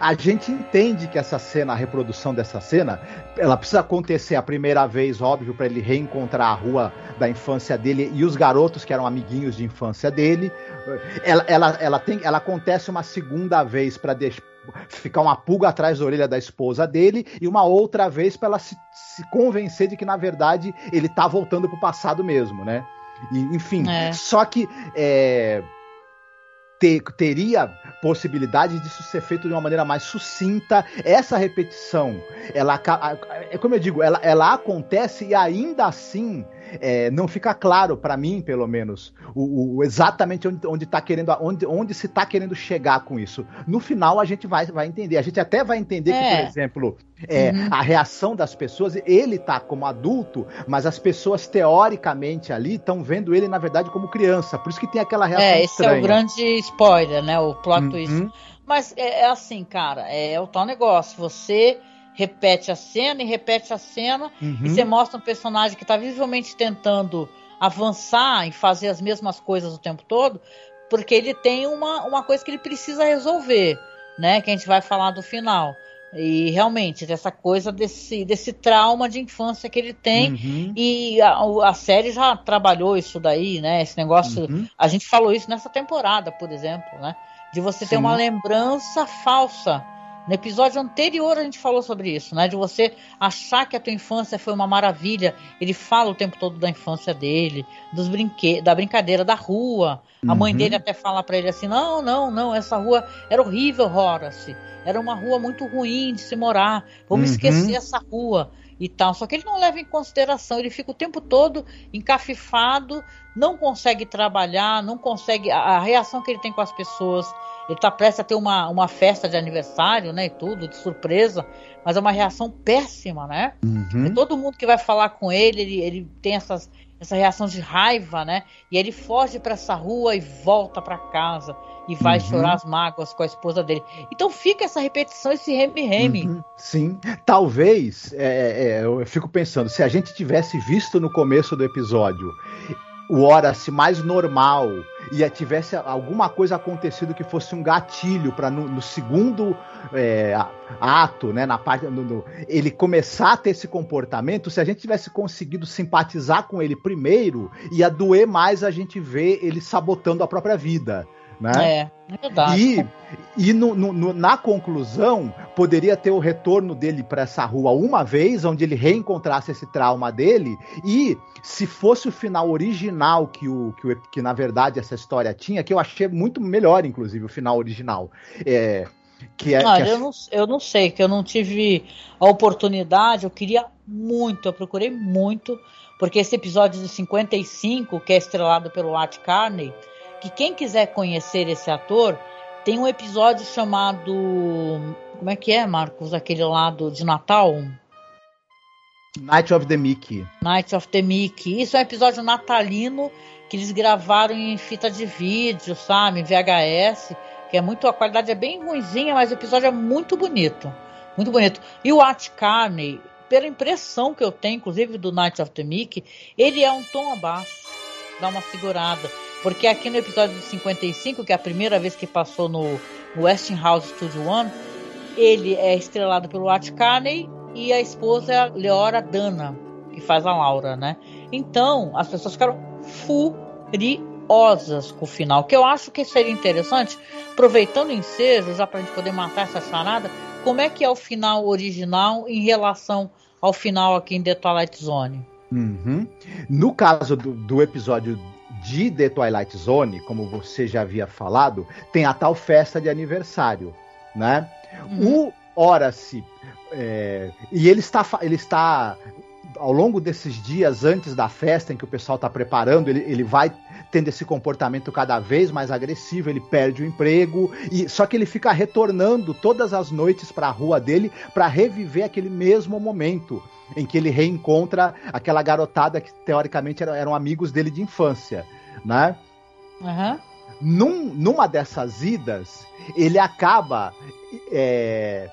A gente entende que essa cena, a reprodução dessa cena, ela precisa acontecer a primeira vez, óbvio, para ele reencontrar a rua da infância dele e os garotos que eram amiguinhos de infância dele. Ela, ela, ela, tem, ela acontece uma segunda vez para deixar ficar uma pulga atrás da orelha da esposa dele e uma outra vez para ela se, se, convencer de que na verdade ele tá voltando pro passado mesmo, né? E, enfim, é. só que é, ter, teria possibilidade disso ser feito de uma maneira mais sucinta. Essa repetição, ela é como eu digo, ela, ela acontece e ainda assim é, não fica claro para mim, pelo menos, o, o exatamente onde, onde tá querendo, onde, onde se está querendo chegar com isso. No final a gente vai, vai entender. A gente até vai entender é. que, por exemplo, é, uhum. a reação das pessoas, ele tá como adulto, mas as pessoas teoricamente ali estão vendo ele na verdade como criança. Por isso que tem aquela reação É, esse estranha. é o grande spoiler, né? O plot uhum. twist. Mas é, é assim, cara, é o tal negócio. Você repete a cena e repete a cena uhum. e você mostra um personagem que está visivelmente tentando avançar e fazer as mesmas coisas o tempo todo, porque ele tem uma, uma coisa que ele precisa resolver, né? Que a gente vai falar do final. E realmente, dessa coisa desse, desse trauma de infância que ele tem. Uhum. E a, a, série já trabalhou isso daí, né? Esse negócio. Uhum. A gente falou isso nessa temporada, por exemplo, né? De você Sim. ter uma lembrança falsa no episódio anterior a gente falou sobre isso, né? De você achar que a tua infância foi uma maravilha. Ele fala o tempo todo da infância dele, dos brinquedos, da brincadeira da rua. Uhum. A mãe uhum. dele até fala para ele assim: "Não, não, não, essa rua era horrível, Horace. Era uma rua muito ruim de se morar. Vamos uhum. esquecer essa rua." e tal. Só que ele não leva em consideração, ele fica o tempo todo encafifado, não consegue trabalhar, não consegue. A, a reação que ele tem com as pessoas ele tá prestes a ter uma, uma festa de aniversário, né? E tudo, de surpresa. Mas é uma reação péssima, né? Uhum. todo mundo que vai falar com ele, ele, ele tem essas, essa reação de raiva, né? E ele foge para essa rua e volta para casa e vai uhum. chorar as mágoas com a esposa dele. Então fica essa repetição, esse reme-reme. Uhum. Sim, talvez, é, é, eu fico pensando, se a gente tivesse visto no começo do episódio o Horace mais normal e tivesse alguma coisa acontecido que fosse um gatilho para no, no, segundo é, ato, né, na parte no, no, ele começar a ter esse comportamento, se a gente tivesse conseguido simpatizar com ele primeiro, ia doer mais a gente ver ele sabotando a própria vida. Né? É, é verdade. E, e no, no, na conclusão, poderia ter o retorno dele para essa rua uma vez, onde ele reencontrasse esse trauma dele, e se fosse o final original que, o, que, o, que na verdade essa história tinha, que eu achei muito melhor, inclusive, o final original. É, que é, que é... eu, não, eu não sei, que eu não tive a oportunidade, eu queria muito, eu procurei muito, porque esse episódio de 55, que é estrelado pelo Art Carney, que quem quiser conhecer esse ator, tem um episódio chamado. Como é que é, Marcos? Aquele lado de Natal? Night of the Mickey. Night of the Mickey. Isso é um episódio natalino que eles gravaram em fita de vídeo, sabe? Em VHS. Que é muito. A qualidade é bem ruimzinha, mas o episódio é muito bonito. Muito bonito. E o Art Carney, pela impressão que eu tenho, inclusive do Night of the Mickey, ele é um tom abaixo. Dá uma segurada. Porque aqui no episódio 55, que é a primeira vez que passou no, Westinghouse Studio One, ele é estrelado pelo Art Carney e a esposa é a Leora Dana, que faz a Laura, né? Então, as pessoas ficaram furiosas com o final, que eu acho que seria interessante, aproveitando o ensejo, já para a gente poder matar essa charada, como é que é o final original em relação ao final aqui em The Twilight Zone. Uhum. No caso do, do episódio de The Twilight Zone, como você já havia falado, tem a tal festa de aniversário, né? Uhum. O Horace, é, e ele está, ele está ao longo desses dias antes da festa em que o pessoal está preparando, ele, ele vai tendo esse comportamento cada vez mais agressivo, ele perde o emprego e só que ele fica retornando todas as noites para a rua dele para reviver aquele mesmo momento em que ele reencontra aquela garotada que teoricamente eram, eram amigos dele de infância né? Uhum. Num, numa dessas idas, ele acaba é,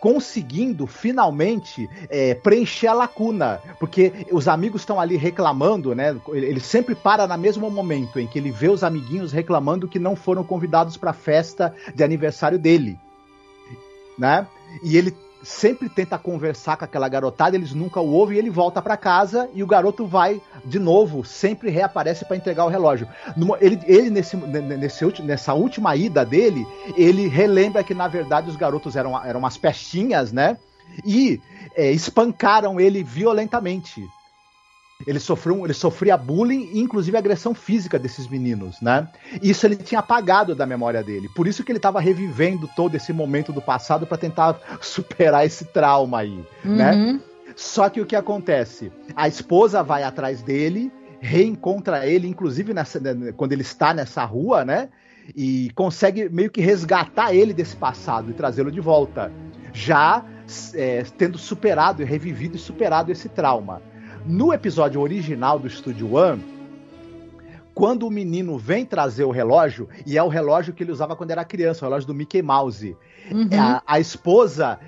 conseguindo finalmente é, preencher a lacuna, porque os amigos estão ali reclamando, né? Ele sempre para no mesmo momento em que ele vê os amiguinhos reclamando que não foram convidados para a festa de aniversário dele, né? E ele sempre tenta conversar com aquela garotada, eles nunca o ouvem, e ele volta para casa e o garoto vai de novo, sempre reaparece para entregar o relógio. ele, ele nesse, nesse, nessa última ida dele, ele relembra que na verdade os garotos eram, eram umas pestinhas, né? E é, espancaram ele violentamente. Ele sofreu, ele sofria bullying e inclusive agressão física desses meninos, né? Isso ele tinha apagado da memória dele. Por isso que ele estava revivendo todo esse momento do passado para tentar superar esse trauma aí, né? uhum. né? Só que o que acontece? A esposa vai atrás dele, reencontra ele, inclusive nessa, né, quando ele está nessa rua, né? E consegue meio que resgatar ele desse passado e trazê-lo de volta. Já é, tendo superado, revivido e superado esse trauma. No episódio original do Studio One, quando o menino vem trazer o relógio, e é o relógio que ele usava quando era criança, o relógio do Mickey Mouse, uhum. a, a, esposa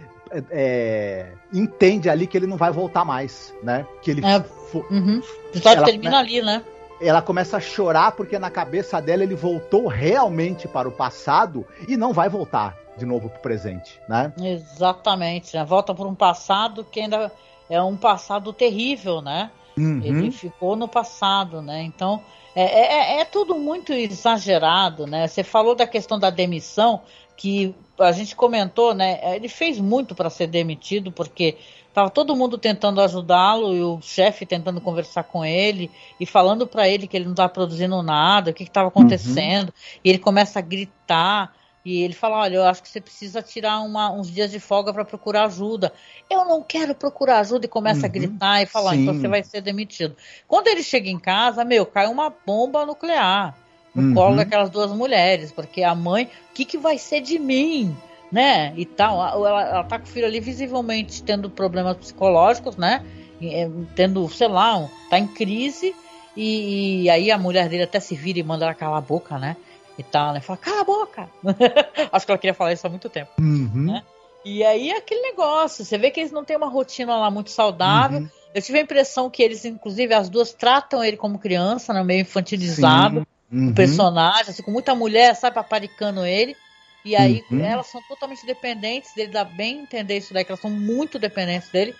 é, entende ali que ele não vai voltar mais, né? Que ele. É, uhum. O episódio ela, termina né, ali, né? Ela começa a chorar porque na cabeça dela ele voltou realmente para o passado e não vai voltar de novo para o presente, né? Exatamente, né? Volta para um passado que ainda é um passado terrível, né? Uhum. Ele ficou no passado, né? Então é, é, é, é, tudo muito exagerado, né? Você falou da questão da demissão, que a gente comentou, né? Ele fez muito para ser demitido, porque estava todo mundo tentando ajudá-lo e o chefe tentando conversar com ele e falando para ele que ele não estava produzindo nada, o que estava acontecendo. Uhum. E ele começa a gritar. E ele fala: Olha, eu acho que você precisa tirar uma, uns dias de folga para procurar ajuda. Eu não quero procurar ajuda e começa uhum, a gritar e falar: Então você vai ser demitido. Quando ele chega em casa, meu, cai uma bomba nuclear no uhum. colo daquelas duas mulheres, porque a mãe, o que, que vai ser de mim? Né? E tal. Ela, ela tá com o filho ali visivelmente tendo problemas psicológicos, né? É, tendo, sei lá, tá em crise. E, e aí a mulher dele até se vira e manda ela calar a boca, né? E tal, né? Fala, cala a boca! Acho que ela queria falar isso há muito tempo. Uhum. Né? E aí aquele negócio, você vê que eles não têm uma rotina lá muito saudável. Uhum. Eu tive a impressão que eles, inclusive, as duas tratam ele como criança, né, meio infantilizado, Uhum. o personagem, assim, com muita mulher, sabe, paparicando ele. E aí Uhum. elas são totalmente dependentes dele, dá bem entender isso daí, que elas são muito dependentes dele.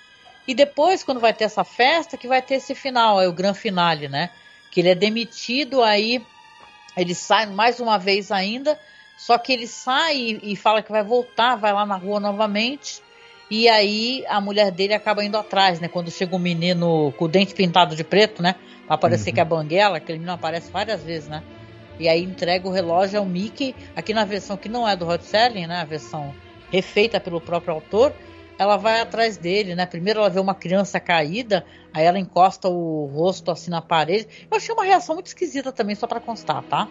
E depois, quando vai ter essa festa, que vai ter esse final, é o grande finale, né? Que ele é demitido, aí ele sai mais uma vez ainda, só que ele sai e, e fala que vai voltar, vai lá na rua novamente. E aí a mulher dele acaba indo atrás, né? Quando chega um menino com o dente pintado de preto, né? Pra parecer Uhum. que é banguela, aquele menino aparece várias vezes, né? E aí entrega o relógio ao Mickey, aqui na versão que não é do Rod Serling, né? A versão refeita pelo próprio autor. Ela vai atrás dele, né? Primeiro ela vê uma criança caída, aí ela encosta o rosto assim na parede. Eu achei uma reação muito esquisita também, só pra constar, tá?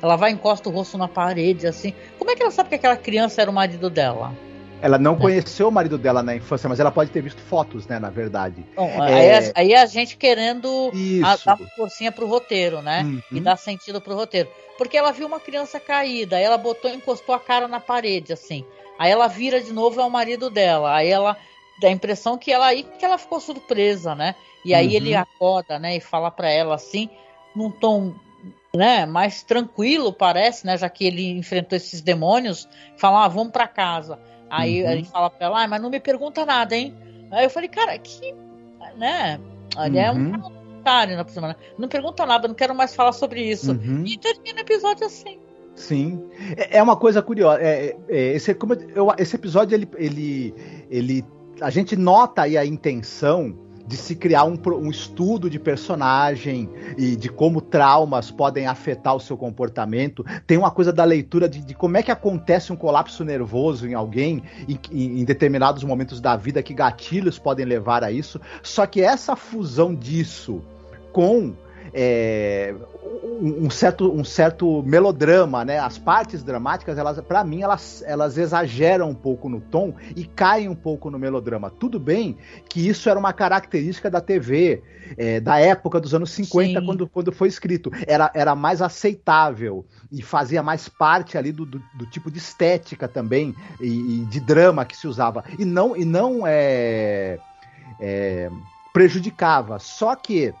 Ela vai e encosta o rosto na parede, assim. Como é que ela sabe que aquela criança era o marido dela? Ela não É. conheceu o marido dela na infância, mas ela pode ter visto fotos, né, na verdade. Bom, É. aí, a, aí a gente querendo a, dar uma forcinha pro roteiro, né? Uhum. E dar sentido pro roteiro. Porque ela viu uma criança caída, aí ela botou, encostou a cara na parede, assim. Aí ela vira de novo é o marido dela. Aí ela dá a impressão que ela aí que ela ficou surpresa, né? E aí Uhum. ele acorda, né, e fala pra ela assim, num tom né, mais tranquilo, parece, né, já que ele enfrentou esses demônios, fala, ah, vamos pra casa. Aí Uhum. ele fala pra ela, ah, mas não me pergunta nada, hein? Aí eu falei, cara, que, né, ele é um Uhum. otário, né, por cima, né? não pergunta nada, não quero mais falar sobre isso. Uhum. E termina o episódio assim. Sim. É é uma coisa curiosa. É, é, é, esse, como eu- esse episódio, ele, ele, ele. A gente nota aí a intenção de se criar um, um estudo de personagem e de como traumas podem afetar o seu comportamento. Tem uma coisa da leitura de, de como é que acontece um colapso nervoso em alguém em- em determinados momentos da vida, que gatilhos podem levar a isso. Só que essa fusão disso com é, um, certo, um certo melodrama, né? As partes dramáticas, elas, para mim, elas, elas exageram um pouco no tom e caem um pouco no melodrama. Tudo bem que isso era uma característica da TV é, da época dos anos 50, Sim. quando, quando foi escrito. Era, era mais aceitável e fazia mais parte ali do, do, do tipo de estética também e, e de drama que se usava. E não, e não é, é, prejudicava. Só que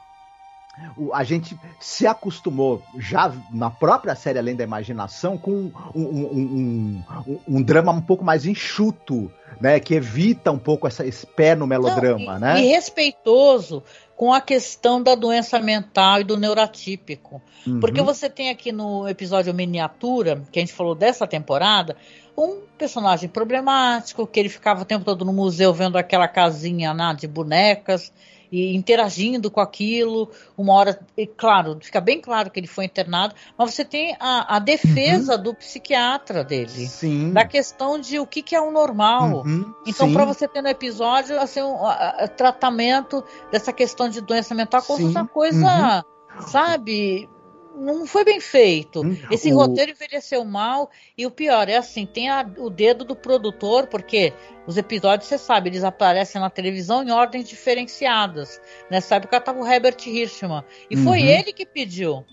o- a gente se acostumou já na própria série Além da Imaginação com um, um- um- um- drama um pouco mais enxuto, né? Que evita um pouco essa, esse pé no melodrama, Não, e, né? e respeitoso com a questão da doença mental e do neurotípico. Uhum. Porque você tem aqui no episódio Miniatura, que a gente falou dessa temporada, um personagem problemático, que ele ficava o tempo todo no museu vendo aquela casinha né, de bonecas e interagindo com aquilo. Uma hora, e claro, fica bem claro que ele foi internado, mas você tem a, a defesa do psiquiatra dele. Sim. Da questão de o que, que é o normal. Uhum, Então, para você ter no episódio assim, um a- a- tratamento dessa questão de doença mental como Sim. uma coisa, sabe? Não foi bem feito. Hum, Esse o- roteiro envelheceu mal. E o pior é assim: tem a- o dedo do produtor, porque os episódios, você sabe, eles aparecem na televisão em ordens diferenciadas. Nessa época estava o Herbert Hirschman. E foi Uhum. ele que pediu o.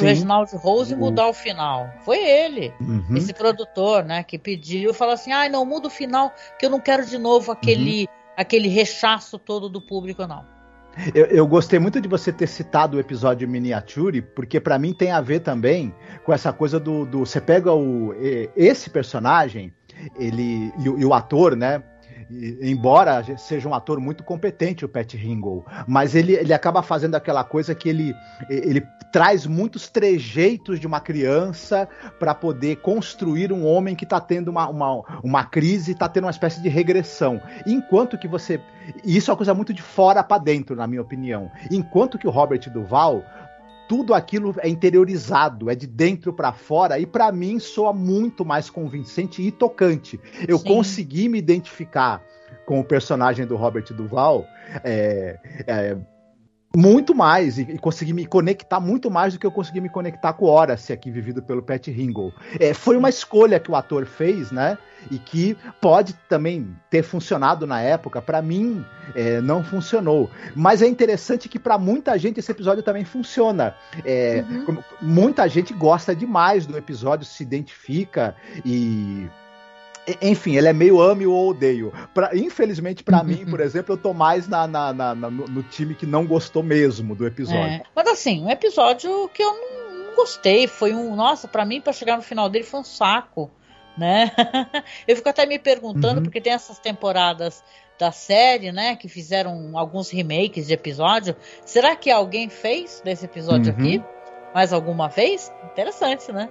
Reginald Rose mudar o final. Foi ele Uhum. esse produtor, né, que pediu, falou assim: "Ai, não muda o final, que eu não quero de novo aquele aquele rechaço todo do público não". Eu, eu gostei muito de você ter citado o episódio Miniature, porque pra mim tem a ver também com essa coisa do. do você pega o, esse personagem, ele e, e o ator, né? Embora seja um ator muito competente, o Pat Ringle, mas ele, ele acaba fazendo aquela coisa que ele, ele traz muitos trejeitos de uma criança para poder construir um homem que está tendo uma, uma, uma crise, está tendo uma espécie de regressão. Enquanto que você. Isso é uma coisa muito de fora para dentro, na minha opinião. Enquanto que o Robert Duval tudo aquilo é interiorizado, é de dentro para fora e para mim soa muito mais convincente e tocante. Eu Sim. consegui me identificar com o personagem do Robert Duval é, é, muito mais e, e consegui me conectar muito mais do que eu consegui me conectar com o Horace aqui vivido pelo Pat Ringle. É, foi uma escolha que o ator fez, né? E que pode também ter funcionado na época. Para mim, é, não funcionou. Mas é interessante que para muita gente esse episódio também funciona. É, Uhum. Muita gente gosta demais do episódio, se identifica e enfim, ele é meio ame ou odeio. Pra, infelizmente, para mim, por exemplo, eu tô mais na, na, na, na no, no, time que não gostou mesmo do episódio. É. Mas assim, um episódio que eu não, não gostei. Foi um. Nossa, para mim, para chegar no final dele foi um saco. Né? eu fico até me perguntando, uhum. porque tem essas temporadas da série, né, que fizeram alguns remakes de episódio. Será que alguém fez desse episódio uhum. aqui? Mais alguma vez? Interessante, né?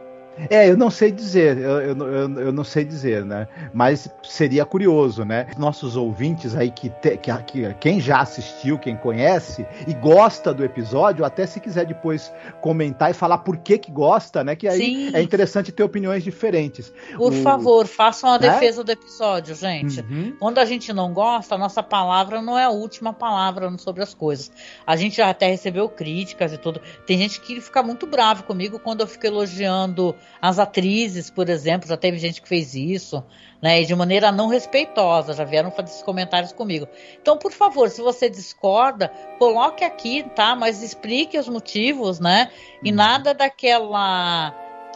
É, eu não sei dizer, eu, eu, eu, eu, não sei dizer, né? Mas seria curioso, né? Nossos ouvintes aí que, te, que, que, quem já assistiu, quem conhece e gosta do episódio, até se quiser depois comentar e falar por que que gosta, né? Que aí Sim. é interessante ter opiniões diferentes. Por o... favor, façam a né? defesa do episódio, gente. Uhum. Quando a gente não gosta, a nossa palavra não é a última palavra sobre as coisas. A gente já até recebeu críticas e tudo. Tem gente que fica muito bravo comigo quando eu fico elogiando as atrizes, por exemplo, já teve gente que fez isso, né? E de maneira não respeitosa, já vieram fazer esses comentários comigo. Então, por favor, se você discorda, coloque aqui, tá? Mas explique os motivos, né? E uhum. nada daquela.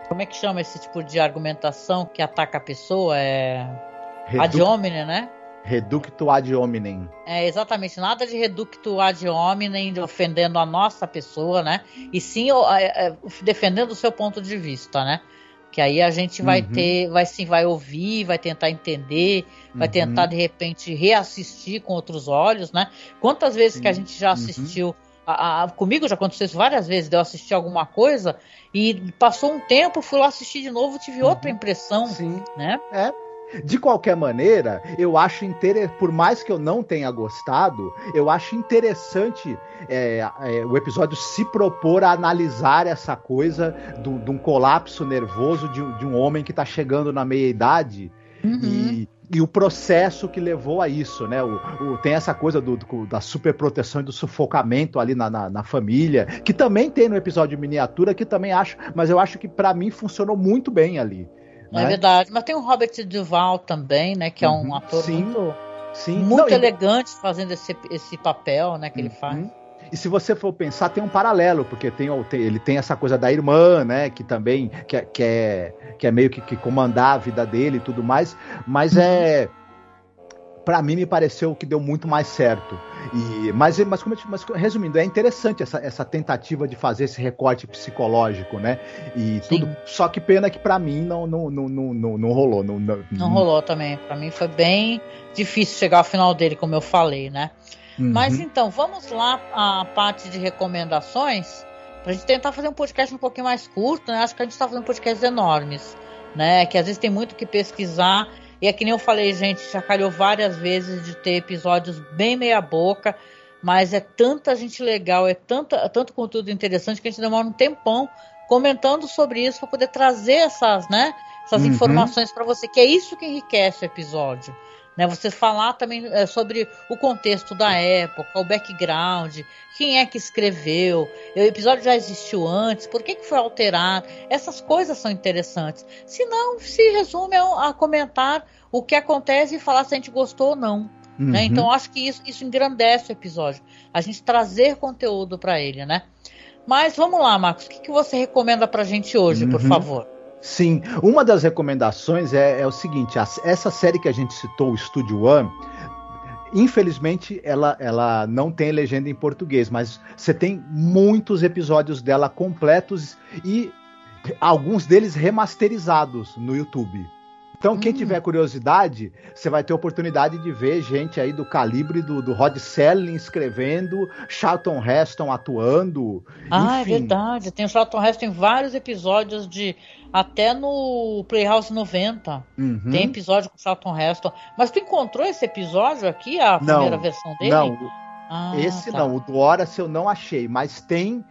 Como é que chama esse tipo de argumentação que ataca a pessoa? É. Redu... Ad hominem, né? Reducto ad hominem. É, exatamente. Nada de reducto ad hominem, ofendendo a nossa pessoa, né? E sim é, defendendo o seu ponto de vista, né? Que aí a gente vai uhum. ter, vai sim, vai ouvir, vai tentar entender, vai uhum. tentar de repente reassistir com outros olhos, né? Quantas vezes sim. que a gente já uhum. assistiu uhum. A, a, comigo já aconteceu isso várias vezes, de eu assistir alguma coisa e passou um tempo, fui lá assistir de novo, tive uhum. outra impressão, Sim. né? É, de qualquer maneira, eu acho interessante, por mais que eu não tenha gostado, eu acho interessante é, é, o episódio se propor a analisar essa coisa de um colapso nervoso de, de, um homem que está chegando na meia-idade uhum. e, e, o processo que levou a isso, né? O, o, tem essa coisa do, do, da superproteção e do sufocamento ali na, na, na, família, que também tem no episódio miniatura, que também acho, mas eu acho que para mim funcionou muito bem ali. É né? verdade. Mas tem o Robert Duval também, né? Que é um uhum. ator sim, muito, sim. muito Não, elegante e... fazendo esse, esse papel, né? Que uhum. ele faz. E se você for pensar, tem um paralelo, porque tem, ele tem essa coisa da irmã, né? Que também que, é, que é, que é meio que, que comandar a vida dele e tudo mais. Mas é para mim me pareceu que deu muito mais certo. E, mas, mas, mas, resumindo, é interessante essa, essa tentativa de fazer esse recorte psicológico, né? E Sim. tudo. Só que pena que para mim não, não, não, não, não rolou. Não, não, não rolou também. Para mim foi bem difícil chegar ao final dele, como eu falei, né? Uhum. Mas então, vamos lá a parte de recomendações. Pra gente tentar fazer um podcast um pouquinho mais curto, né? Acho que a gente tá fazendo podcasts enormes, né? Que às vezes tem muito que pesquisar e é que nem eu falei, gente, já calhou várias vezes de ter episódios bem meia boca, mas é tanta gente legal, é tanto, é tanto conteúdo interessante que a gente demora um tempão comentando sobre isso para poder trazer essas, né, essas uhum. informações para você, que é isso que enriquece o episódio. Né, você falar também é, sobre o contexto da época, o background, quem é que escreveu, o episódio já existiu antes, por que, que foi alterado, essas coisas são interessantes. Se não, se resume a, a comentar o que acontece e falar se a gente gostou ou não. Né? Uhum. Né? Então acho que isso, isso engrandece o episódio, a gente trazer conteúdo para ele, né? Mas vamos lá, Marcos, o que, que você recomenda para a gente hoje, uhum. por favor? Sim, uma das recomendações é, é o seguinte: a, essa série que a gente citou, o Studio One, infelizmente ela, ela não tem legenda em português, mas você tem muitos episódios dela completos e alguns deles remasterizados no YouTube. Então, quem hum. tiver curiosidade, você vai ter oportunidade de ver gente aí do calibre do, do Rod Serling escrevendo, Charlton Heston atuando. Ah, é enfim. é verdade. Tem o Charlton Heston em vários episódios de. Até no Playhouse 90. Uhum. Tem episódio com o Charlton Heston. Mas tu encontrou esse episódio aqui, a não, primeira versão dele? Não. Ah, esse tá. não. O do Horace eu não achei, mas tem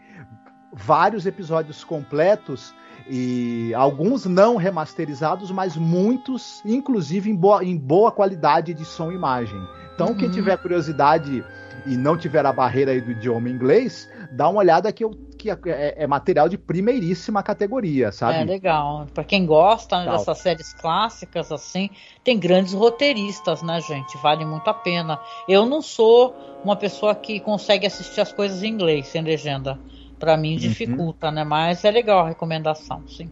vários episódios completos e alguns não remasterizados, mas muitos, inclusive em boa, em boa qualidade de som e imagem. Então, uhum. quem tiver curiosidade e não tiver a barreira aí do idioma inglês, dá uma olhada que, eu, que é, é, é material de primeiríssima categoria, sabe? É legal. Para quem gosta né, dessas séries clássicas, assim, tem grandes roteiristas, né, gente? Vale muito a pena. Eu não sou uma pessoa que consegue assistir as coisas em inglês, sem legenda para mim uhum. dificulta, uhum. né? Mas é legal a recomendação, sim.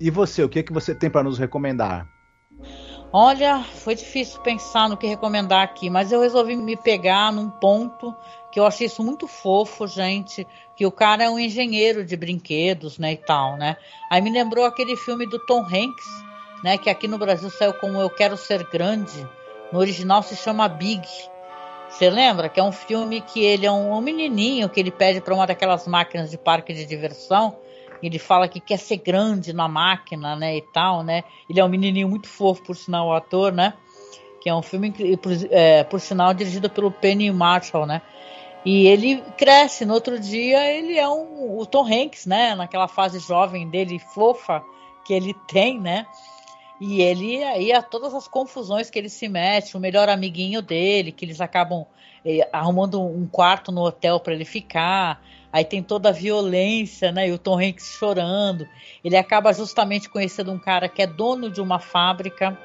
E você, o que, é que você tem para nos recomendar? Olha, foi difícil pensar no que recomendar aqui, mas eu resolvi me pegar num ponto que eu achei isso muito fofo, gente, que o cara é um engenheiro de brinquedos, né, e tal, né? Aí me lembrou aquele filme do Tom Hanks, né, que aqui no Brasil saiu como Eu Quero Ser Grande, no original se chama Big. Você lembra que é um filme que ele é um, um menininho que ele pede para uma daquelas máquinas de parque de diversão ele fala que quer ser grande na máquina, né, e tal, né? Ele é um menininho muito fofo, por sinal, o ator, né? Que é um filme, por, é, por sinal, dirigido pelo Penny Marshall, né? E ele cresce, no outro dia ele é um, o Tom Hanks, né? Naquela fase jovem dele, fofa, que ele tem, né? E ele aí a todas as confusões que ele se mete, o melhor amiguinho dele, que eles acabam eh, arrumando um quarto no hotel para ele ficar. Aí tem toda a violência, né? E o Tom Hanks chorando. Ele acaba justamente conhecendo um cara que é dono de uma fábrica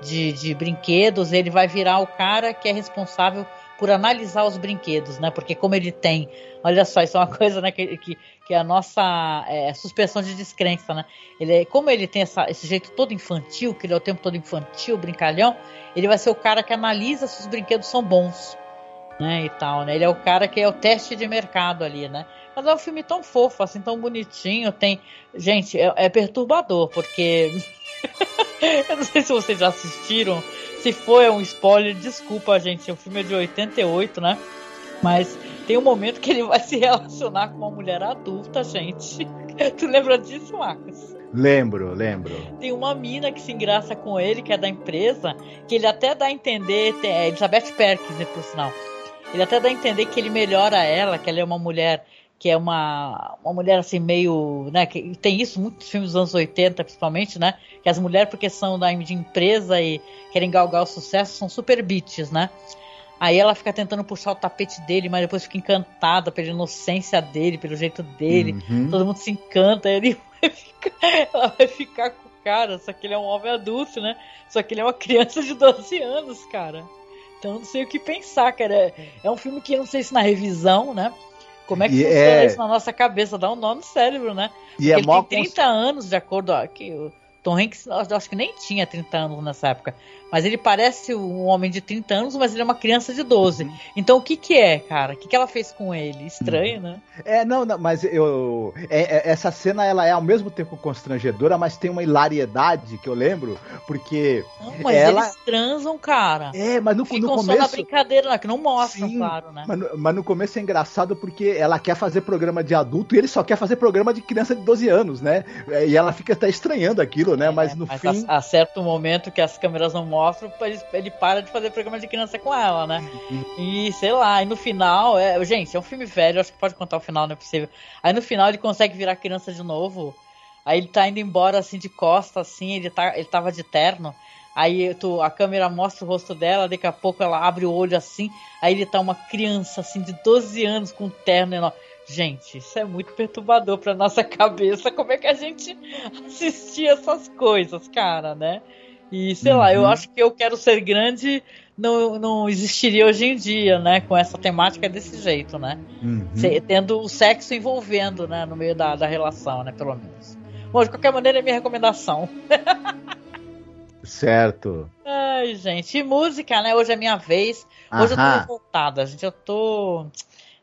de, de brinquedos. Ele vai virar o cara que é responsável por analisar os brinquedos, né? Porque como ele tem, olha só, isso é uma coisa, né? Que, que, que é a nossa é, suspensão de descrença, né? Ele, como ele tem essa, esse jeito todo infantil, que ele é o tempo todo infantil, brincalhão, ele vai ser o cara que analisa se os brinquedos são bons né, e tal, né? Ele é o cara que é o teste de mercado ali, né? Mas é um filme tão fofo, assim, tão bonitinho, tem... Gente, é, é perturbador, porque... eu não sei se vocês já assistiram, se for é um spoiler, desculpa, gente, o filme é de 88, né? Mas tem um momento que ele vai se relacionar com uma mulher adulta, gente. tu lembra disso, Marcos? Lembro, lembro. Tem uma mina que se engraça com ele, que é da empresa, que ele até dá a entender, é Elizabeth Perkins, né, por sinal ele até dá a entender que ele melhora ela, que ela é uma mulher que é uma, uma mulher assim meio, né, que tem isso muitos filmes dos anos 80 principalmente, né, que as mulheres porque são da de empresa e querem galgar o sucesso são super bitches, né? Aí ela fica tentando puxar o tapete dele, mas depois fica encantada pela inocência dele, pelo jeito dele. Uhum. Todo mundo se encanta, ele vai ficar, ela vai ficar com o cara, só que ele é um homem adulto, né? Só que ele é uma criança de 12 anos, cara. Então não sei o que pensar, cara. É, é um filme que não sei se na revisão, né? Como é que e funciona é... isso na nossa cabeça? Dá um nó no cérebro, né? E é ele tem 30 cons... anos, de acordo. Ó, que o Tom Hanks, eu acho que nem tinha 30 anos nessa época. Mas ele parece um homem de 30 anos, mas ele é uma criança de 12. Uhum. Então o que que é, cara? O que que ela fez com ele? Estranho, uhum. né? É, não, não mas eu. É, é, essa cena ela é ao mesmo tempo constrangedora, mas tem uma hilariedade que eu lembro, porque. Não, mas ela... eles transam, cara. É, mas no, Ficam no começo. Só na brincadeira, que não mostra, Sim, claro, né? Mas no, mas no começo é engraçado porque ela quer fazer programa de adulto e ele só quer fazer programa de criança de 12 anos, né? E ela fica até estranhando aquilo, né? É, mas no mas fim. A, a certo momento que as câmeras não mostram, eles ele para de fazer programa de criança com ela, né? E sei lá, e no final, é, gente, é um filme velho, acho que pode contar o final, não é possível. Aí no final ele consegue virar criança de novo. Aí ele tá indo embora assim de costa, assim, ele, tá, ele tava de terno. Aí tu, a câmera mostra o rosto dela, daqui a pouco ela abre o olho assim, aí ele tá uma criança assim de 12 anos com um terno enorme. Gente, isso é muito perturbador pra nossa cabeça. Como é que a gente assistia essas coisas, cara, né? E sei uhum. lá, eu uhum. acho que eu quero ser grande não, não existiria hoje em dia, né? Com essa temática desse jeito, né? Uhum. Tendo o sexo envolvendo, né? No meio da, da relação, né? Pelo menos. Bom, de qualquer maneira é minha recomendação. certo. Ai, gente. E música, né? Hoje é minha vez. Hoje Aham. eu tô revoltada, gente. Eu tô.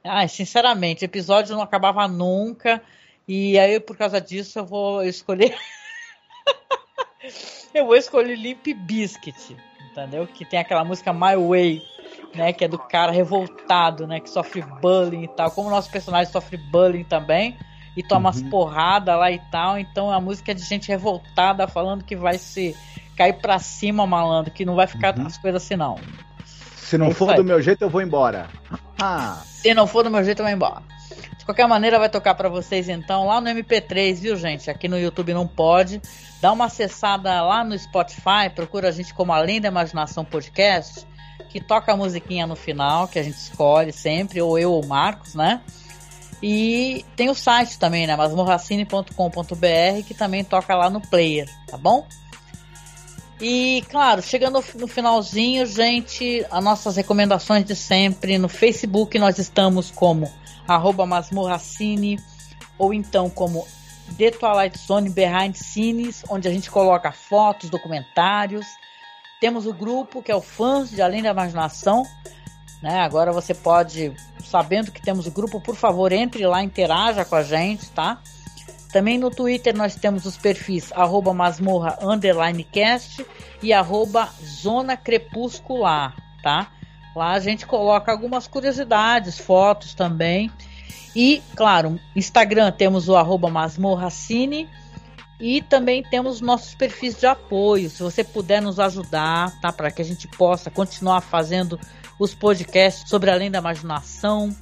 Ai, sinceramente, o episódio não acabava nunca. E aí, por causa disso, eu vou escolher. Eu vou escolher Limp Biscuit, entendeu? Que tem aquela música My Way, né? Que é do cara revoltado, né? Que sofre bullying e tal. Como o nosso personagem sofre bullying também e toma uhum. umas porradas lá e tal. Então a música é de gente revoltada falando que vai se cair pra cima, malandro, que não vai ficar uhum. as coisas assim, não. Se não for do meu jeito, eu vou embora. Ah. Se não for do meu jeito, eu vou embora. De qualquer maneira, vai tocar para vocês então lá no MP3, viu, gente? Aqui no YouTube não pode. Dá uma acessada lá no Spotify, procura a gente como Além da Imaginação Podcast, que toca a musiquinha no final, que a gente escolhe sempre, ou eu ou o Marcos, né? E tem o site também, né? masmorracine.com.br, que também toca lá no player, tá bom? E, claro, chegando no finalzinho, gente, as nossas recomendações de sempre. No Facebook nós estamos como arroba Masmorracine, ou então como The Twilight Zone Behind Scenes, onde a gente coloca fotos, documentários. Temos o grupo que é o Fãs de Além da Imaginação. Né? Agora você pode, sabendo que temos o grupo, por favor, entre lá, interaja com a gente, tá? Também no Twitter nós temos os perfis arroba masmorra cast e arroba zona crepuscular, tá? Lá a gente coloca algumas curiosidades, fotos também. E, claro, Instagram temos o arroba masmorracine e também temos nossos perfis de apoio. Se você puder nos ajudar, tá? Para que a gente possa continuar fazendo os podcasts sobre Além da Imaginação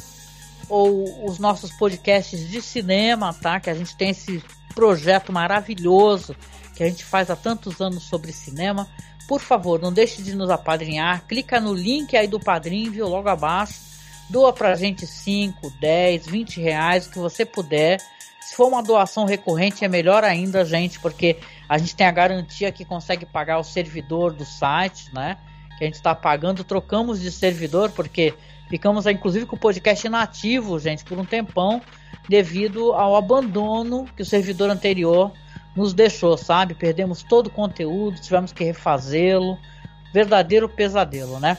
ou os nossos podcasts de cinema, tá? Que a gente tem esse projeto maravilhoso que a gente faz há tantos anos sobre cinema. Por favor, não deixe de nos apadrinhar. Clica no link aí do padrinho, viu? Logo abaixo. Doa pra gente 5, 10, 20 reais, o que você puder. Se for uma doação recorrente, é melhor ainda, gente, porque a gente tem a garantia que consegue pagar o servidor do site, né? Que a gente está pagando, trocamos de servidor, porque ficamos inclusive com o podcast inativo, gente, por um tempão, devido ao abandono que o servidor anterior nos deixou, sabe? Perdemos todo o conteúdo, tivemos que refazê-lo. Verdadeiro pesadelo, né?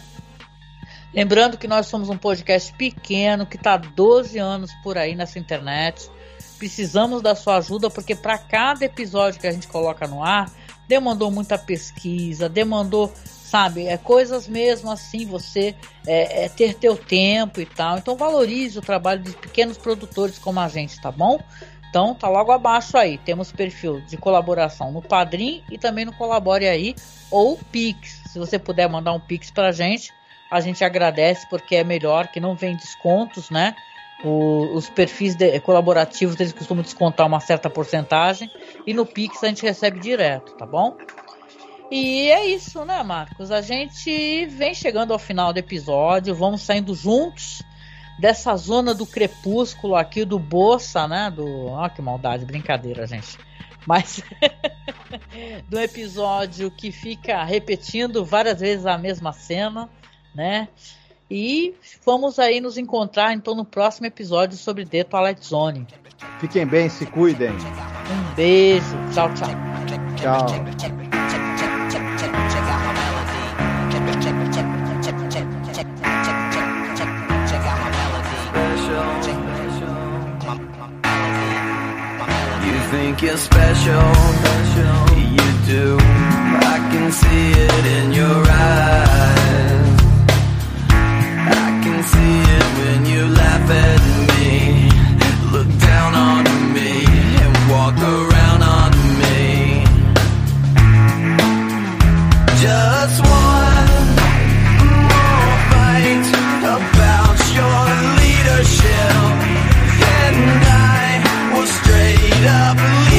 Lembrando que nós somos um podcast pequeno que está 12 anos por aí nessa internet. Precisamos da sua ajuda porque para cada episódio que a gente coloca no ar, demandou muita pesquisa, demandou, sabe, é coisas mesmo assim, você é, é ter teu tempo e tal. Então valorize o trabalho de pequenos produtores como a gente, tá bom? Então tá logo abaixo aí. Temos perfil de colaboração no Padrim e também no Colabore aí ou Pix. Se você puder mandar um Pix pra gente, a gente agradece porque é melhor que não vem descontos, né? O, os perfis de, colaborativos eles costumam descontar uma certa porcentagem e no Pix a gente recebe direto, tá bom? E é isso, né, Marcos? A gente vem chegando ao final do episódio, vamos saindo juntos dessa zona do crepúsculo aqui do Bossa, né? Do, ó, que maldade, brincadeira, gente. Mas do episódio que fica repetindo várias vezes a mesma cena, né? E vamos aí nos encontrar então no próximo episódio sobre The Twilight Zone. Fiquem bem, se cuidem. Um beijo, tchau, tchau. Tchau. Think you're special, you do. I can see it in your eyes. I can see it when you laugh at me, look down on me, and walk around on me. Just one more fight about your leadership, and up.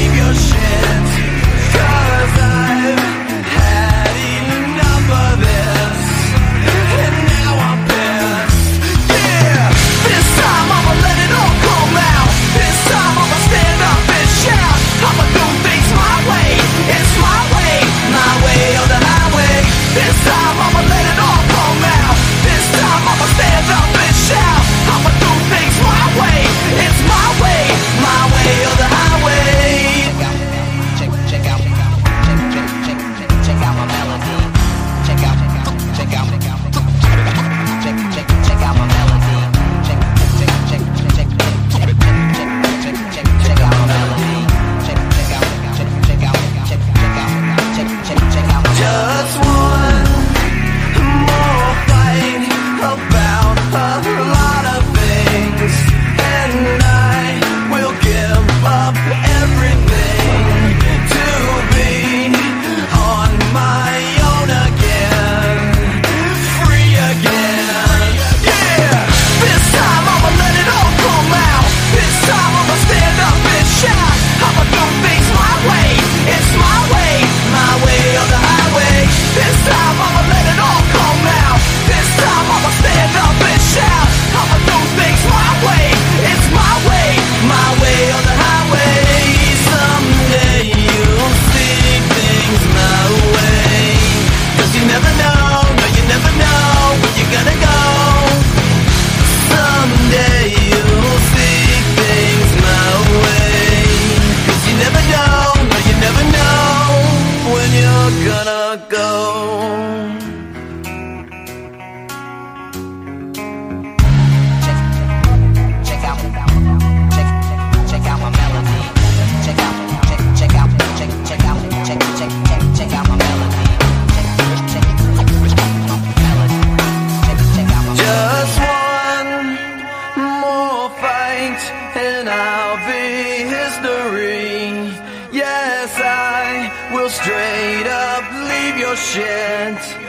and I'll be history. Yes, I will straight up leave your shit.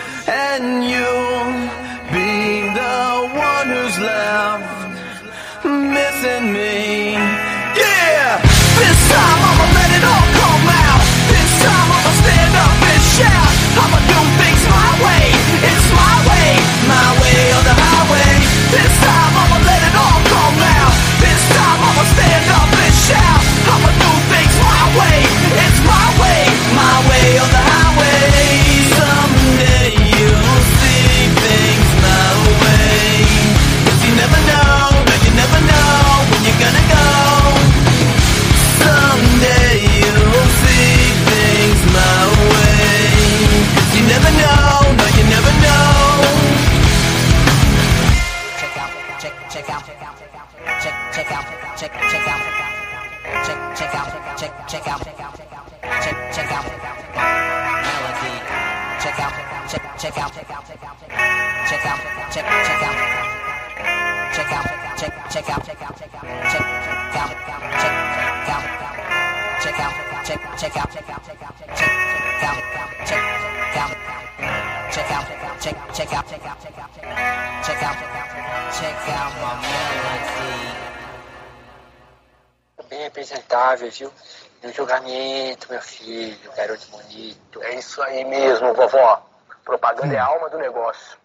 Aero de bonito. É isso aí mesmo, vovó. Propaganda é a hum. alma do negócio.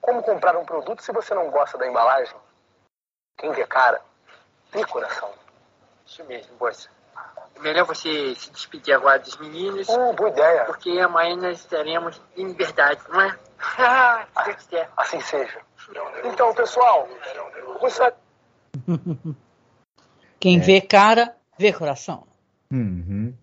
Como comprar um produto se você não gosta da embalagem? Quem vê cara, vê coração. Isso mesmo, Bossa. Melhor você se despedir agora dos meninos. Uh, boa ideia. Porque amanhã nós estaremos em liberdade, não é? se assim seja. Então, pessoal, você... Quem é. vê cara, vê coração. Uhum.